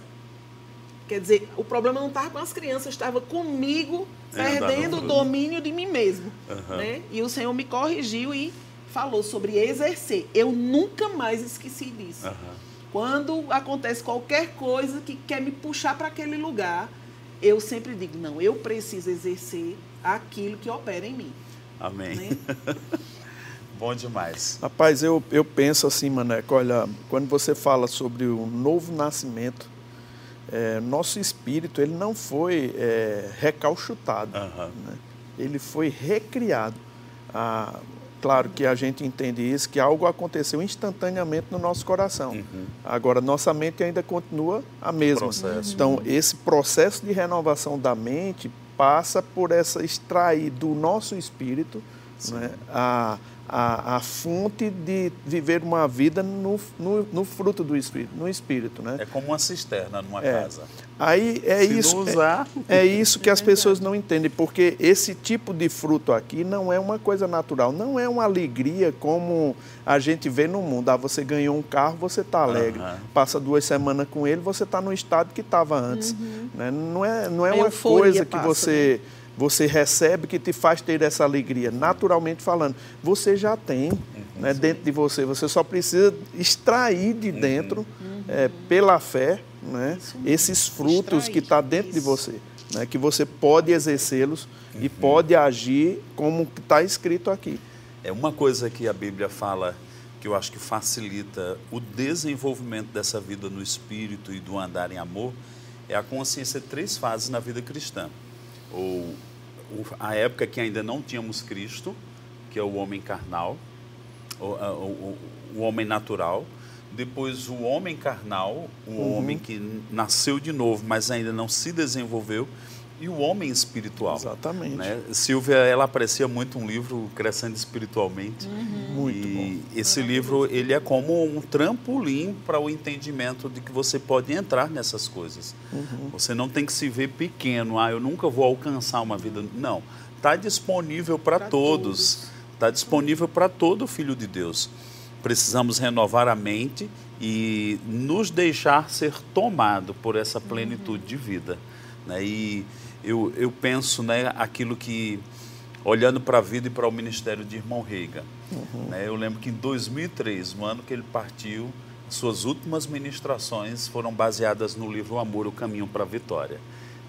Quer dizer, o problema não estava com as crianças, estava comigo É, perdendo o domínio de mim mesmo. Aham. Né? E o Senhor me corrigiu e falou sobre exercer. Eu nunca mais esqueci disso. Aham. Quando acontece qualquer coisa que quer me puxar para aquele lugar, eu sempre digo, não, eu preciso exercer aquilo que opera em mim. Amém. Né? [laughs] Bom demais. Rapaz, eu, eu penso assim, Maneco, olha, quando você fala sobre o novo nascimento, é, nosso espírito ele não foi é, recalchutado, Aham. né? ele foi recriado. Ah, claro que a gente entende isso, que algo aconteceu instantaneamente no nosso coração. Agora, nossa mente ainda continua a mesma. Processo. Então, esse processo de renovação da mente passa por essa extrair do nosso espírito né, a, a, a fonte de viver uma vida no, no, no fruto do espírito, no espírito, né? É como uma cisterna numa É. casa. Aí é Se não isso, usar- é, é isso que as pessoas não entendem, porque esse tipo de fruto aqui não é uma coisa natural, não é uma alegria como a gente vê no mundo. Ah, você ganhou um carro, você está alegre. Aham. Passa duas semanas com ele, você está no estado que estava antes. né? Não é, não é uma coisa que passa, você você recebe que te faz ter essa alegria, naturalmente falando. Você já tem né, dentro de você, você só precisa extrair de dentro, é, pela fé, né, esses frutos Extrair, que está dentro de isso. você. Né, que você pode exercê-los e pode agir como está escrito aqui. É uma coisa que a Bíblia fala que eu acho que facilita o desenvolvimento dessa vida no espírito e do andar em amor é a consciência de três fases na vida cristã. Ou a época que ainda não tínhamos Cristo, que é o homem carnal, o, o- o- homem natural, depois o homem carnal, o homem que nasceu de novo, mas ainda não se desenvolveu, e o homem espiritual. Exatamente. Né? Silvia, ela aprecia muito um livro Crescendo Espiritualmente. Muito e esse livro, ele é como um trampolim para o entendimento de que você pode entrar nessas coisas. Uhum. Você não tem que se ver pequeno, ah, eu nunca vou alcançar uma vida. Não, está disponível para todos. Está disponível para todo filho de Deus. Precisamos renovar a mente e nos deixar ser tomado por essa plenitude de vida. Né? E eu, eu penso né, aquilo que, olhando para a vida e para o ministério de irmão Reiga, né, eu lembro que em 2003, no ano que ele partiu, suas últimas ministrações foram baseadas no livro O Amor, o Caminho para a Vitória.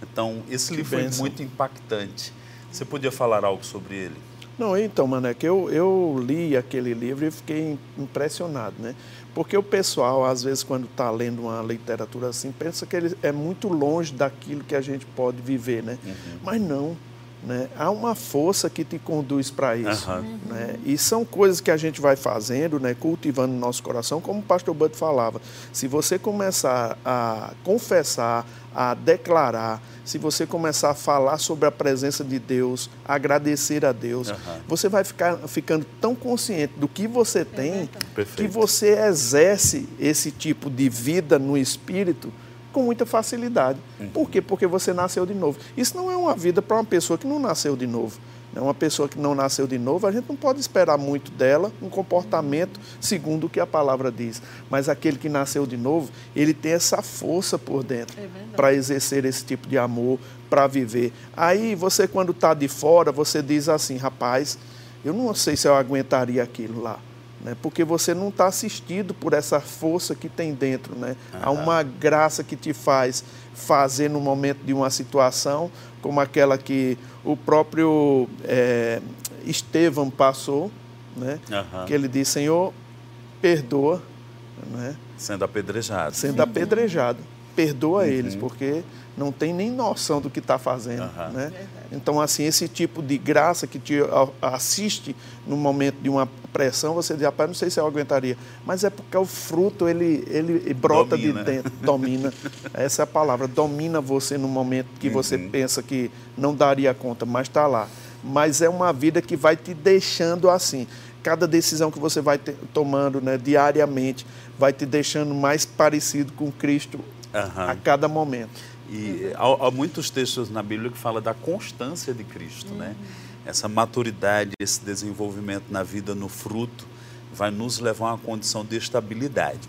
Então, esse livro foi bênção. muito impactante. Você podia falar algo sobre ele? Não, então, mano, é que eu, eu li aquele livro e fiquei impressionado, né? Porque o pessoal, às vezes, quando está lendo uma literatura assim, pensa que ele é muito longe daquilo que a gente pode viver, né? Mas não, né? Há uma força que te conduz para isso, Aham. né? E são coisas que a gente vai fazendo, né? Cultivando no nosso coração, como o pastor Bud falava. Se você começar a confessar, a declarar, se você começar a falar sobre a presença de Deus, agradecer a Deus, Aham. você vai ficar ficando tão consciente do que você tem Perfeito. que você exerce esse tipo de vida no espírito com muita facilidade. Por quê? Porque você nasceu de novo. Isso não é uma vida para uma pessoa que não nasceu de novo. né? Uma pessoa que não nasceu de novo, a gente não pode esperar muito dela um comportamento segundo o que a palavra diz. Mas aquele que nasceu de novo, ele tem essa força por dentro É para exercer esse tipo de amor, para viver. Aí você, quando está de fora, você diz assim, rapaz, eu não sei se eu aguentaria aquilo lá. Né? Porque você não está assistido por essa força que tem dentro. Né? Há uma graça que te faz fazer no momento de uma situação, como aquela que o próprio eh, Estevão passou, né? Aham. que ele disse, Senhor, perdoa, né? Sendo apedrejado. sendo apedrejado. Perdoa eles, porque não tem nem noção do que está fazendo. Né? Então, assim, esse tipo de graça que te assiste no momento de uma pressão, você diz, rapaz, não sei se eu aguentaria. Mas é porque o fruto, ele, ele brota Domina. de dentro, domina. [laughs] Essa é a palavra, domina você no momento que você pensa que não daria conta, mas está lá. Mas é uma vida que vai te deixando assim. Cada decisão que você vai tomando né, diariamente vai te deixando mais parecido com Cristo Aham. a cada momento. E há, há muitos textos na Bíblia que falam da constância de Cristo, né? Essa maturidade, esse desenvolvimento na vida, no fruto, vai nos levar a uma condição de estabilidade.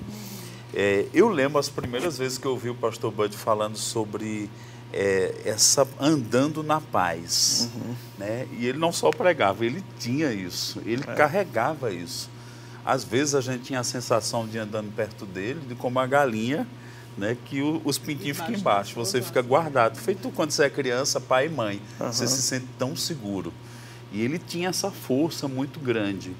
É, eu lembro as primeiras vezes que eu ouvi o pastor Bud falando sobre é, essa andando na paz, né? E ele não só pregava, ele tinha isso, ele carregava isso. Às vezes a gente tinha a sensação de andando perto dele, de como a galinha, né, que o- os pintinhos ficam embaixo, você fica guardado. Feito quando você é criança, pai e mãe, você se sente tão seguro. E ele tinha essa força muito grande.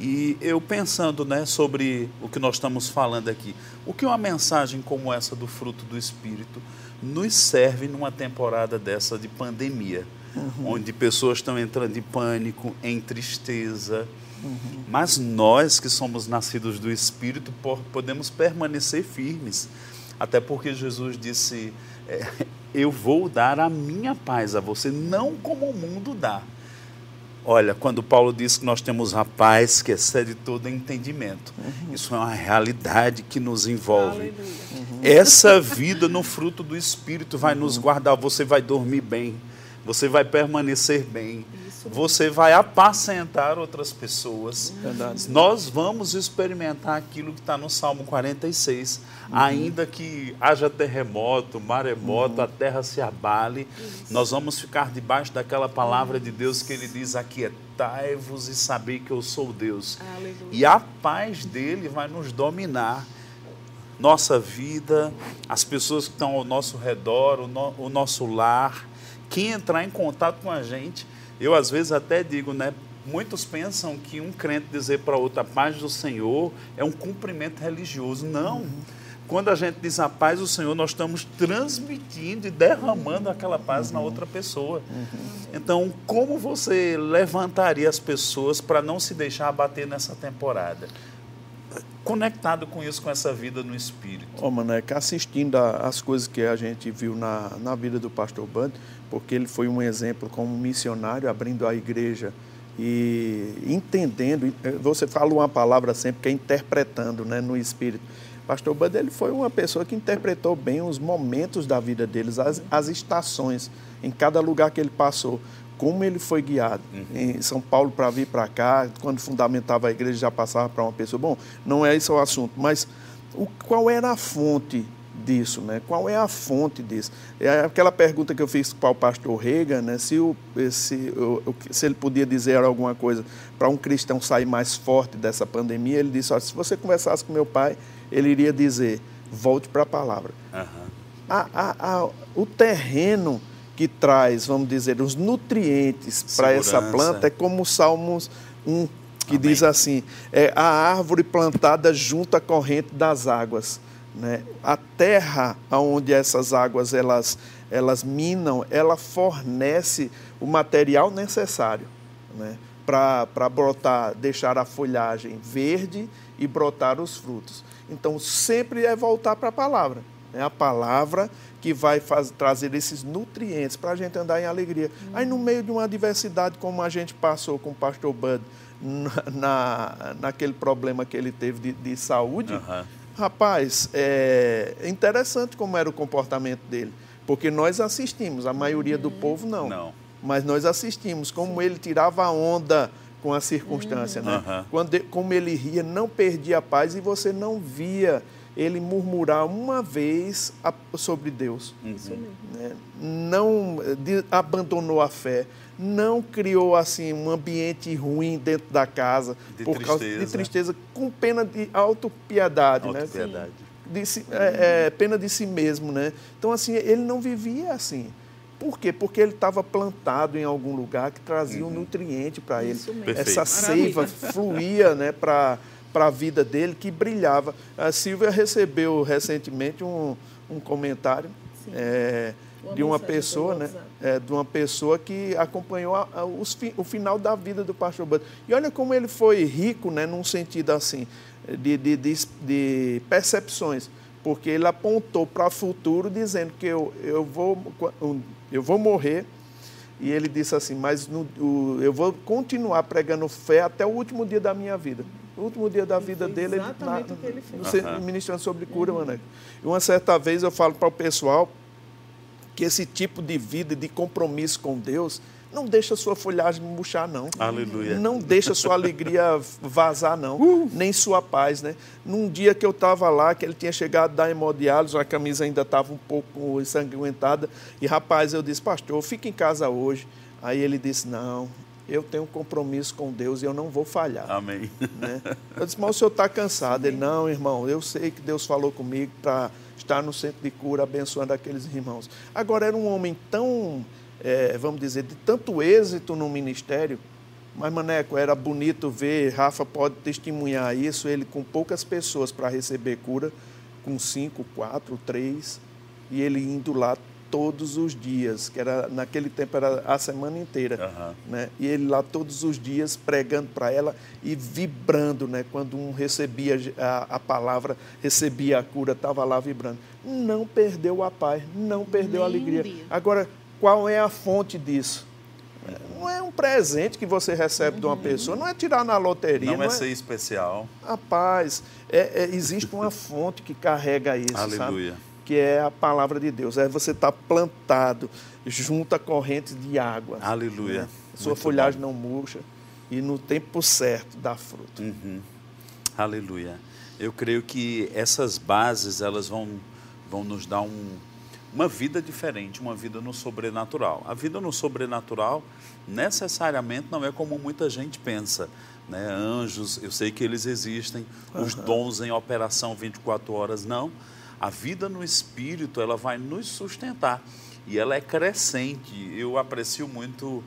E eu pensando né, sobre o que nós estamos falando aqui, o que uma mensagem como essa do fruto do Espírito nos serve numa temporada dessa de pandemia, onde pessoas estão entrando em pânico, em tristeza. Mas nós que somos nascidos do Espírito po- podemos permanecer firmes, até porque Jesus disse: é, eu vou dar a minha paz a você, não como o mundo dá. Olha, quando Paulo diz que nós temos a paz que excede todo entendimento, isso é uma realidade que nos envolve. Essa vida no fruto do Espírito vai nos guardar. Você vai dormir bem, você vai permanecer bem, você vai apacentar outras pessoas. Verdade. Nós vamos experimentar aquilo que está no Salmo 46. Ainda que haja terremoto, maremoto, a terra se abale, nós vamos ficar debaixo daquela palavra de Deus que ele diz: Aquietai-vos e sabei que eu sou Deus. Aleluia. E a paz dele vai nos dominar. Nossa vida, as pessoas que estão ao nosso redor, o, no- o nosso lar, quem entrar em contato com a gente, eu às vezes até digo, né? Muitos pensam que um crente dizer para outro a paz do Senhor é um cumprimento religioso. Não. Quando a gente diz a paz do Senhor, nós estamos transmitindo e derramando aquela paz na outra pessoa. Então, como você levantaria as pessoas para não se deixar abater nessa temporada? Conectado com isso, com essa vida no Espírito. Ô, Maneca, assistindo as coisas que a gente viu na, na vida do pastor Bud, porque ele foi um exemplo como missionário, abrindo a igreja e entendendo, eh, você fala uma palavra sempre que é interpretando né, no Espírito. Pastor Bud, ele foi uma pessoa que interpretou bem os momentos da vida deles, as, as estações, em cada lugar que ele passou, como ele foi guiado. Em São Paulo para vir para cá, quando fundamentava a igreja já passava para uma pessoa. Bom, não é esse o assunto, mas o, qual era a fonte disso, né? Qual é a fonte disso? É aquela pergunta que eu fiz para o pastor Reagan, né? Se, o, se, o- se ele podia dizer alguma coisa para um cristão sair mais forte dessa pandemia, ele disse: olha, se você conversasse com meu pai, ele iria dizer: volte para a palavra. A- a- a- o terreno que traz, vamos dizer, os nutrientes para essa planta é como o Salmos 1, que Amém. diz assim: é a árvore plantada junto à corrente das águas. Né? A terra onde essas águas elas, elas minam, ela fornece o material necessário né? para brotar, deixar a folhagem verde e brotar os frutos. Então, sempre é voltar para a palavra. É a palavra que vai faz- trazer esses nutrientes para a gente andar em alegria. Aí, no meio de uma adversidade como a gente passou com o pastor Bud, na, na- naquele problema que ele teve de, de saúde, Aham. Rapaz, é interessante como era o comportamento dele. Porque nós assistimos, a maioria do povo não. Não. Mas nós assistimos como ele tirava a onda com a circunstância, né? Aham. Quando, como ele ria, não perdia a paz e você não via ele murmurar uma vez a- sobre Deus. né? Não eh, de- abandonou a fé, não criou assim um ambiente ruim dentro da casa De por causa de tristeza. tristeza, com pena de autopiedade, né? Autopiedade. de si- é, é, pena de si mesmo, né? Então, assim, ele não vivia assim. Por quê? Porque ele estava plantado em algum lugar que trazia um nutriente para ele. Isso mesmo. Essa Perfeito. seiva fluía né, para a vida dele, que brilhava. A Silvia recebeu recentemente um, um comentário é, Uma de uma pessoa, né? É, de uma pessoa que acompanhou a- a- os fi- o final da vida do pastor Bud. E olha como ele foi rico, né, num sentido assim, de, de, de, de percepções, porque ele apontou para o futuro dizendo que eu, eu, vou, eu vou morrer, e ele disse assim, mas no- o- eu vou continuar pregando fé até o último dia da minha vida. O último dia da vida dele, ele, que ele fez. ministrando sobre cura, mano. E uma certa vez eu falo para o pessoal que esse tipo de vida, de compromisso com Deus, não deixa a sua folhagem murchar, não. Aleluia. Não deixa a sua alegria [laughs] vazar, não. Nem sua paz, né? Num dia que eu estava lá, que ele tinha chegado da hemodiálise, a camisa ainda estava um pouco ensanguentada, e rapaz, eu disse, pastor, fica em casa hoje. Aí ele disse, não, eu tenho um compromisso com Deus e eu não vou falhar Amém. né? Eu disse, mas o senhor está cansado. Ele, não, irmão, eu sei que Deus falou comigo para estar no centro de cura abençoando aqueles irmãos. Agora, era um homem tão, eh, vamos dizer, de tanto êxito no ministério, mas, Maneco, era bonito ver, Rafa pode testemunhar isso, ele com poucas pessoas para receber cura, com cinco, quatro, três, e ele indo lá todos os dias, que era naquele tempo era a semana inteira, Aham. né? E ele lá todos os dias pregando para ela e vibrando, né? Quando um recebia a, a palavra, recebia a cura, estava lá vibrando. Não perdeu a paz, não perdeu a Nem um alegria. dia. Agora, qual é a fonte disso? Não é um presente que você recebe de uma pessoa, não é tirar na loteria, Não é ser especial. Rapaz, é- é- existe uma fonte que carrega isso, Aleluia. sabe? Que é a palavra de Deus. É você estar plantado junto a correntes de água. Aleluia. né? Sua Muito folhagem bom. não murcha e no tempo certo dá fruto. Uhum. Aleluia. Eu creio que essas bases elas vão, vão nos dar um, uma vida diferente, uma vida no sobrenatural. A vida no sobrenatural necessariamente não é como muita gente pensa. Né? Anjos, eu sei que eles existem, os dons em operação 24 horas, não. A vida no espírito ela vai nos sustentar e ela é crescente. Eu aprecio muito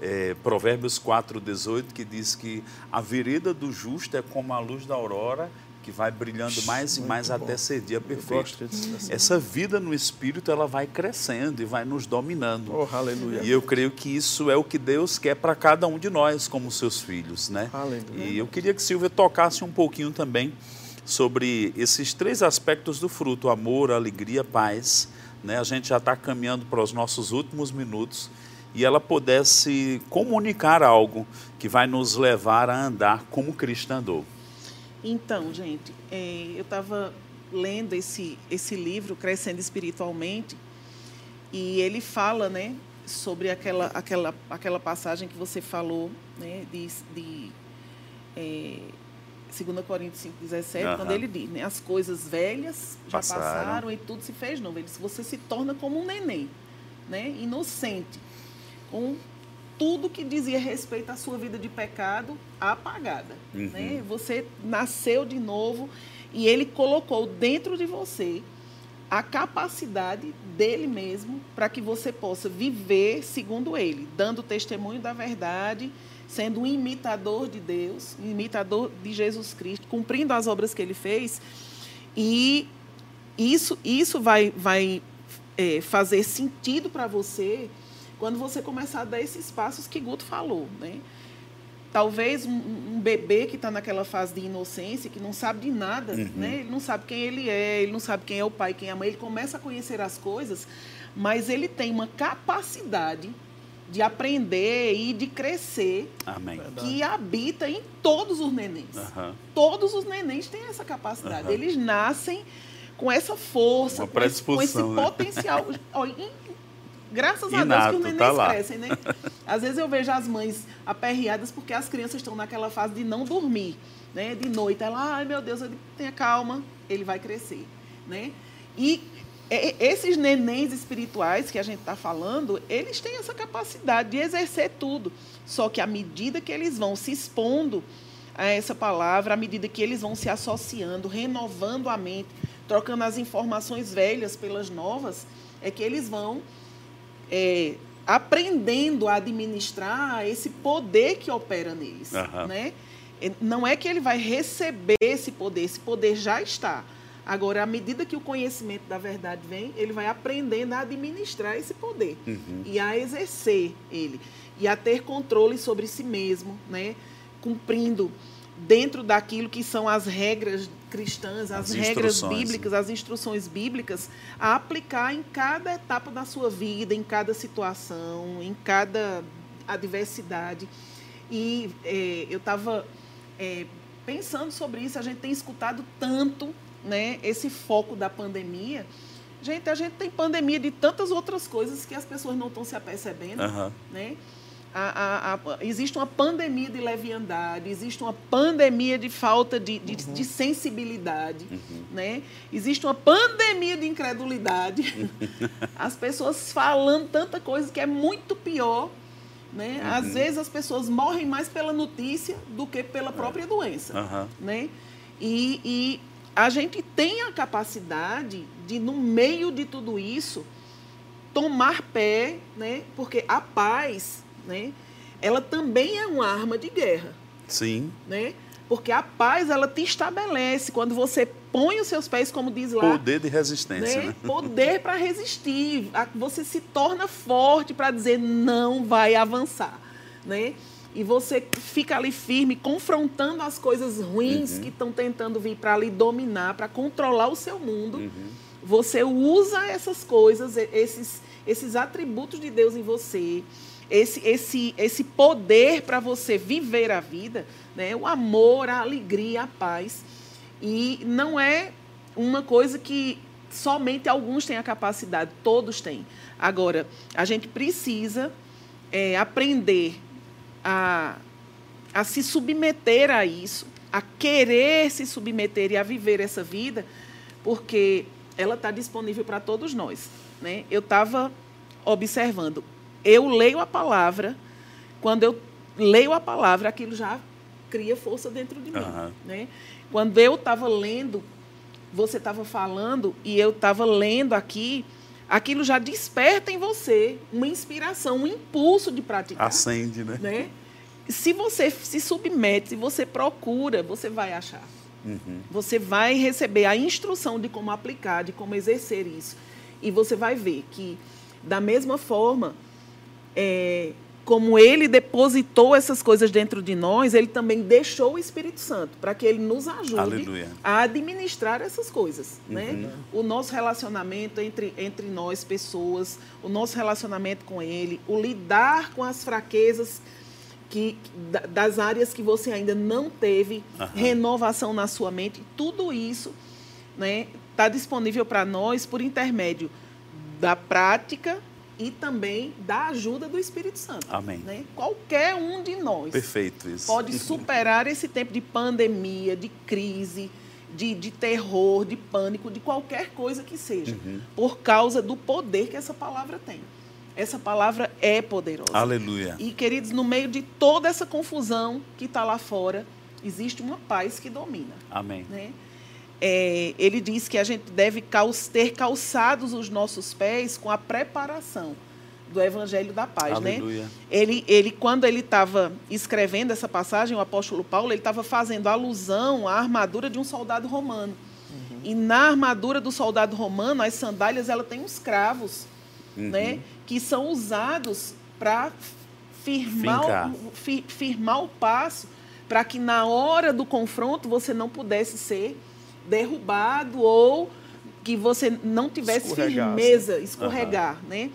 é, Provérbios 4,18, que diz que a vereda do justo é como a luz da aurora, que vai brilhando mais e Muito mais bom. até ser dia perfeito. Essa vida no Espírito, ela vai crescendo e vai nos dominando. Oh, aleluia. E eu creio que isso é o que Deus quer para cada um de nós, como seus filhos, né? Aleluia. E eu queria que Silvia tocasse um pouquinho também sobre esses três aspectos do fruto: amor, alegria, paz. Né? A gente já está caminhando para os nossos últimos minutos e ela pudesse comunicar algo que vai nos levar a andar como Cristo andou. Então, gente, é, eu estava lendo esse, esse livro, Crescendo Espiritualmente, e ele fala, né, sobre aquela, aquela, aquela passagem que você falou, né, de, de é, 2 Coríntios 5, 17, Aham. quando ele diz, né, as coisas velhas já Passaram. passaram, e tudo se fez novo. Ele diz, você se torna como um neném, né, inocente, com tudo que dizia respeito à sua vida de pecado apagada. Uhum. Né? Você nasceu de novo e ele colocou dentro de você a capacidade dele mesmo para que você possa viver segundo ele, dando testemunho da verdade, sendo um imitador de Deus, um imitador de Jesus Cristo, cumprindo as obras que ele fez. E isso, isso vai, vai é, fazer sentido para você quando você começar a dar esses passos que Guto falou, né? Talvez um, um bebê que está naquela fase de inocência, que não sabe de nada, né? Ele não sabe quem ele é, ele não sabe quem é o pai, quem é a mãe. Ele começa a conhecer as coisas, mas ele tem uma capacidade de aprender e de crescer Amém. que habita em todos os nenéns. Aham. Todos os nenéns têm essa capacidade. Aham. Eles nascem com essa força, com esse, com esse né? potencial. [laughs] Ó, graças a Deus Inato, que os nenéns tá crescem, né? Às vezes eu vejo as mães aperreadas porque as crianças estão naquela fase de não dormir, né? De noite. Ela, ai meu Deus, eu digo, tenha calma, ele vai crescer, né? E esses nenéns espirituais que a gente está falando, eles têm essa capacidade de exercer tudo. Só que à medida que eles vão se expondo a essa palavra, à medida que eles vão se associando, renovando a mente, trocando as informações velhas pelas novas, é que eles vão é, aprendendo a administrar esse poder que opera neles. Aham. Né? É, Não é que ele vai receber esse poder, esse poder já está. Agora, à medida que o conhecimento da verdade vem, ele vai aprendendo a administrar esse poder e a exercer ele e a ter controle sobre si mesmo, né? cumprindo dentro daquilo que são as regras cristãs, as, As regras instruções, bíblicas, as instruções bíblicas, a aplicar em cada etapa da sua vida, em cada situação, em cada adversidade. E eh, eu estava pensando sobre isso, a gente tem escutado tanto né, esse foco da pandemia. Gente, a gente tem pandemia de tantas outras coisas que as pessoas não estão se apercebendo Aham. né? A- a- a- existe uma pandemia de leviandade, existe uma pandemia de falta de, de, de sensibilidade, né? existe uma pandemia de incredulidade. [laughs] As pessoas falando tanta coisa que é muito pior. Né? Às vezes as pessoas morrem mais pela notícia do que pela própria doença né? E, e a gente tem a capacidade de, no meio de tudo isso, tomar pé, né? Porque a paz, né? Ela também é uma arma de guerra, Sim. né? Porque a paz ela te estabelece quando você impõe os seus pés, como diz lá. Poder de resistência, né? né? [laughs] Poder para resistir. Você se torna forte para dizer não vai avançar, né? E você fica ali firme, confrontando as coisas ruins que estão tentando vir para ali dominar, para controlar o seu mundo. Você usa essas coisas, esses, esses atributos de Deus em você, esse, esse, esse poder para você viver a vida, né? o amor, a alegria, a paz. E não é uma coisa que somente alguns têm a capacidade, todos têm. Agora, a gente precisa é, aprender a, a se submeter a isso, a querer se submeter e a viver essa vida, porque ela está disponível para todos nós. Né? Eu estava observando, eu leio a palavra, quando eu leio a palavra, aquilo já cria força dentro de mim. Aham. Né? Quando eu estava lendo, você estava falando e eu estava lendo aqui, aquilo já desperta em você uma inspiração, um impulso de praticar Acende, né? né? Se você se submete, se você procura, você vai achar. Uhum. Você vai receber a instrução de como aplicar, de como exercer isso. E você vai ver que, da mesma forma, é, como ele depositou essas coisas dentro de nós, ele também deixou o Espírito Santo para que ele nos ajude Aleluia. a administrar essas coisas. Né? Uhum. O nosso relacionamento entre, entre nós, pessoas, o nosso relacionamento com ele, o lidar com as fraquezas que, da- das áreas que você ainda não teve Aham. renovação na sua mente, tudo isso está disponível para nós por intermédio da prática e também da ajuda do Espírito Santo. Amém. né? Qualquer um de nós Perfeito isso. pode superar esse tempo de pandemia, de crise, de, de terror, de pânico, de qualquer coisa que seja, Uhum. por causa do poder que essa palavra tem. Essa palavra é poderosa. Aleluia. E, queridos, no meio de toda essa confusão que está lá fora, existe uma paz que domina. Amém. Né? É, ele diz que a gente deve caus- ter calçados os nossos pés com a preparação do Evangelho da Paz. Né? Aleluia. Ele, ele, quando ele estava escrevendo essa passagem, o apóstolo Paulo, ele estava fazendo alusão à armadura de um soldado romano. E na armadura do soldado romano, as sandálias ela tem uns cravos, né, que são usados para firmar, o, firmar o passo, para que na hora do confronto você não pudesse ser derrubado ou que você não tivesse firmeza, escorregar, né?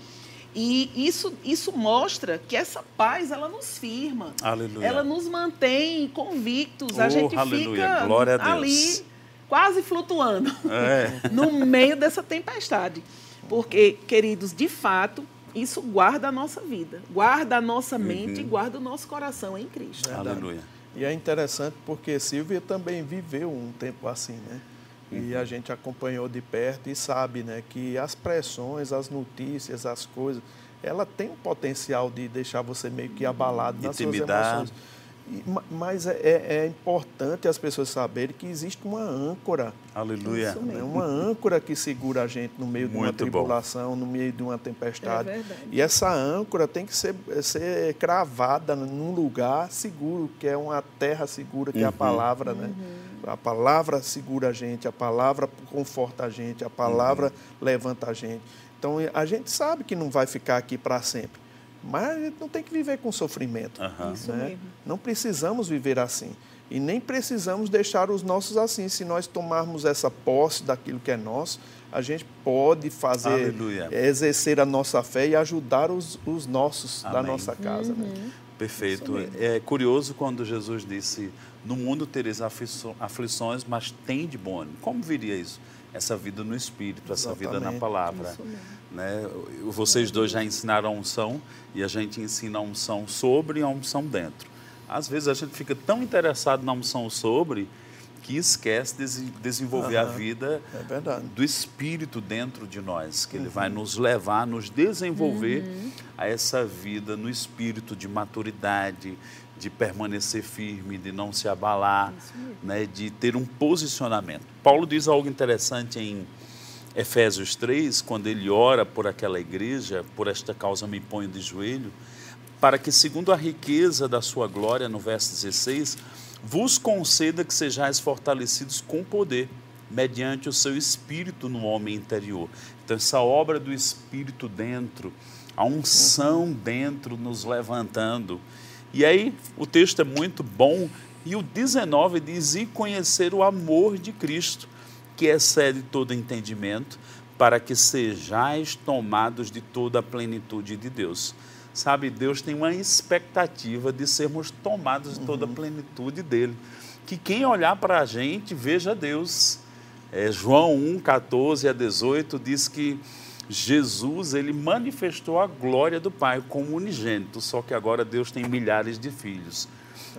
E isso, isso mostra que essa paz, ela nos firma. Aleluia. Ela nos mantém convictos. Oh, a gente aleluia. fica a ali quase flutuando É. [laughs] no meio dessa tempestade. Porque, queridos, de fato, isso guarda a nossa vida, guarda a nossa mente e guarda o nosso coração em Cristo. Aleluia. E é interessante porque Silvia também viveu um tempo assim, né? E Uhum. a gente acompanhou de perto e sabe, né, que as pressões, as notícias, as coisas, ela tem um potencial de deixar você meio que abalado nas suas Intimidar. emoções. Ma- mas é, é- é importante as pessoas saberem que existe uma âncora, Aleluia. Isso né? mesmo. uma âncora que segura a gente no meio de uma Muito bom. tribulação, no meio de uma tempestade. É. E essa âncora tem que ser, ser cravada num lugar seguro, que é uma terra segura, que é a palavra, né? A palavra segura a gente, a palavra conforta a gente, a palavra levanta a gente. Então a gente sabe que não vai ficar aqui para sempre, mas a gente não tem que viver com sofrimento. Aham. Isso né? mesmo. Não precisamos viver assim. E nem precisamos deixar os nossos assim. Se nós tomarmos essa posse daquilo que é nosso, a gente pode fazer, Aleluia. exercer a nossa fé e ajudar os, os nossos da Amém. nossa casa. Uhum. Né? Perfeito. É curioso quando Jesus disse: No mundo tereis aflições, mas tem de bom. ânimo." Como viria isso? Essa vida no Espírito, essa vida na Exatamente. palavra. Isso mesmo. Né? Vocês dois já ensinaram a unção e a gente ensina a unção sobre e a unção dentro. Às vezes a gente fica tão interessado na unção sobre que esquece de desenvolver a Aham. vida É do Espírito dentro de nós, que Ele vai nos levar, nos desenvolver a essa vida no espírito de maturidade, de permanecer firme, de não se abalar, né, de ter um posicionamento. Paulo diz algo interessante em Efésios 3, quando ele ora por aquela igreja, por esta causa me ponho de joelho, para que, segundo a riqueza da sua glória, no verso 16, vos conceda que sejais fortalecidos com poder mediante o seu espírito no homem interior. Então, essa obra do espírito dentro, a unção dentro nos levantando. E aí, o texto é muito bom. E o 19 diz: E conhecer o amor de Cristo, que excede todo entendimento, para que sejais tomados de toda a plenitude de Deus. Sabe, Deus tem uma expectativa de sermos tomados de toda a plenitude dele. Que quem olhar para a gente veja Deus. É, João 1, 14 a 18 diz que Jesus ele manifestou a glória do Pai como unigênito, só que agora Deus tem milhares de filhos.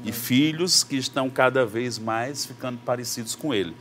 E filhos que estão cada vez mais ficando parecidos com Ele.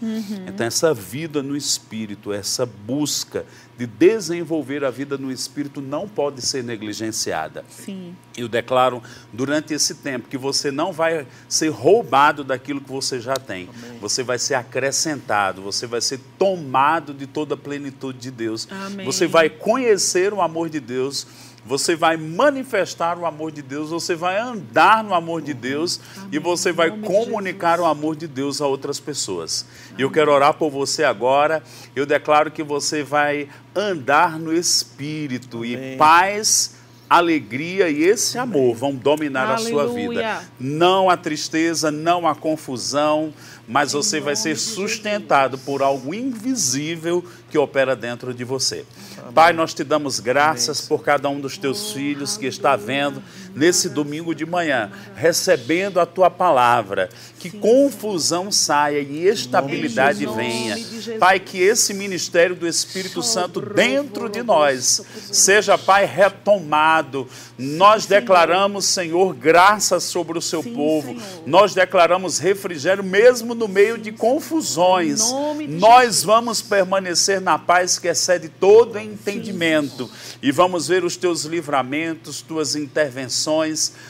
Então, essa vida no Espírito, essa busca de desenvolver a vida no Espírito não pode ser negligenciada. Sim. Eu declaro durante esse tempo que você não vai ser roubado daquilo que você já tem. Você vai ser acrescentado, você vai ser tomado de toda a plenitude de Deus. Amém. Você vai conhecer o amor de Deus. Você vai manifestar o amor de Deus, você vai andar no amor de Deus e você vai comunicar o amor de Deus a outras pessoas. E eu quero orar por você agora. Eu declaro que você vai andar no Espírito e Amém. paz alegria e esse amor vão dominar a sua Aleluia. vida. Não a tristeza, não a confusão, mas você vai ser sustentado por algo invisível que opera dentro de você. Pai, nós te damos graças por cada um dos teus filhos que está vendo nesse domingo de manhã, recebendo a tua palavra. Que confusão saia e estabilidade venha. Pai, que esse ministério do Espírito Santo dentro de nós seja, Pai, retomado. Nós declaramos, Senhor, graça sobre o seu Sim, povo. Senhor. Nós declaramos refrigério mesmo no meio de confusões. Nós vamos permanecer na paz que excede todo entendimento. E vamos ver os teus livramentos, tuas intervenções,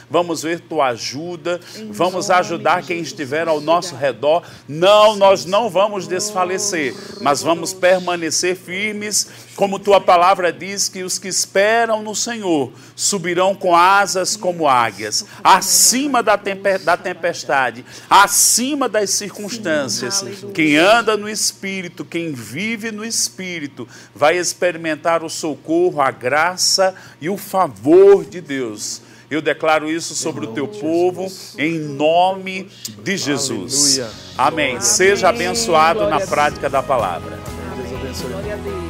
vamos ver tua ajuda, Em vamos ajudar quem estiver ao nosso redor. Não, nós não vamos desfalecer, mas vamos permanecer firmes, como tua palavra diz que os que esperam no Senhor subirão com asas como águias, acima da, tempe- da tempestade, acima das circunstâncias. Quem anda no Espírito, quem vive no Espírito, vai experimentar o socorro, a graça e o favor de Deus. Eu declaro isso sobre o teu povo, em nome de Jesus. Amém. Seja abençoado na prática da palavra. Deus abençoe. Glória a Deus.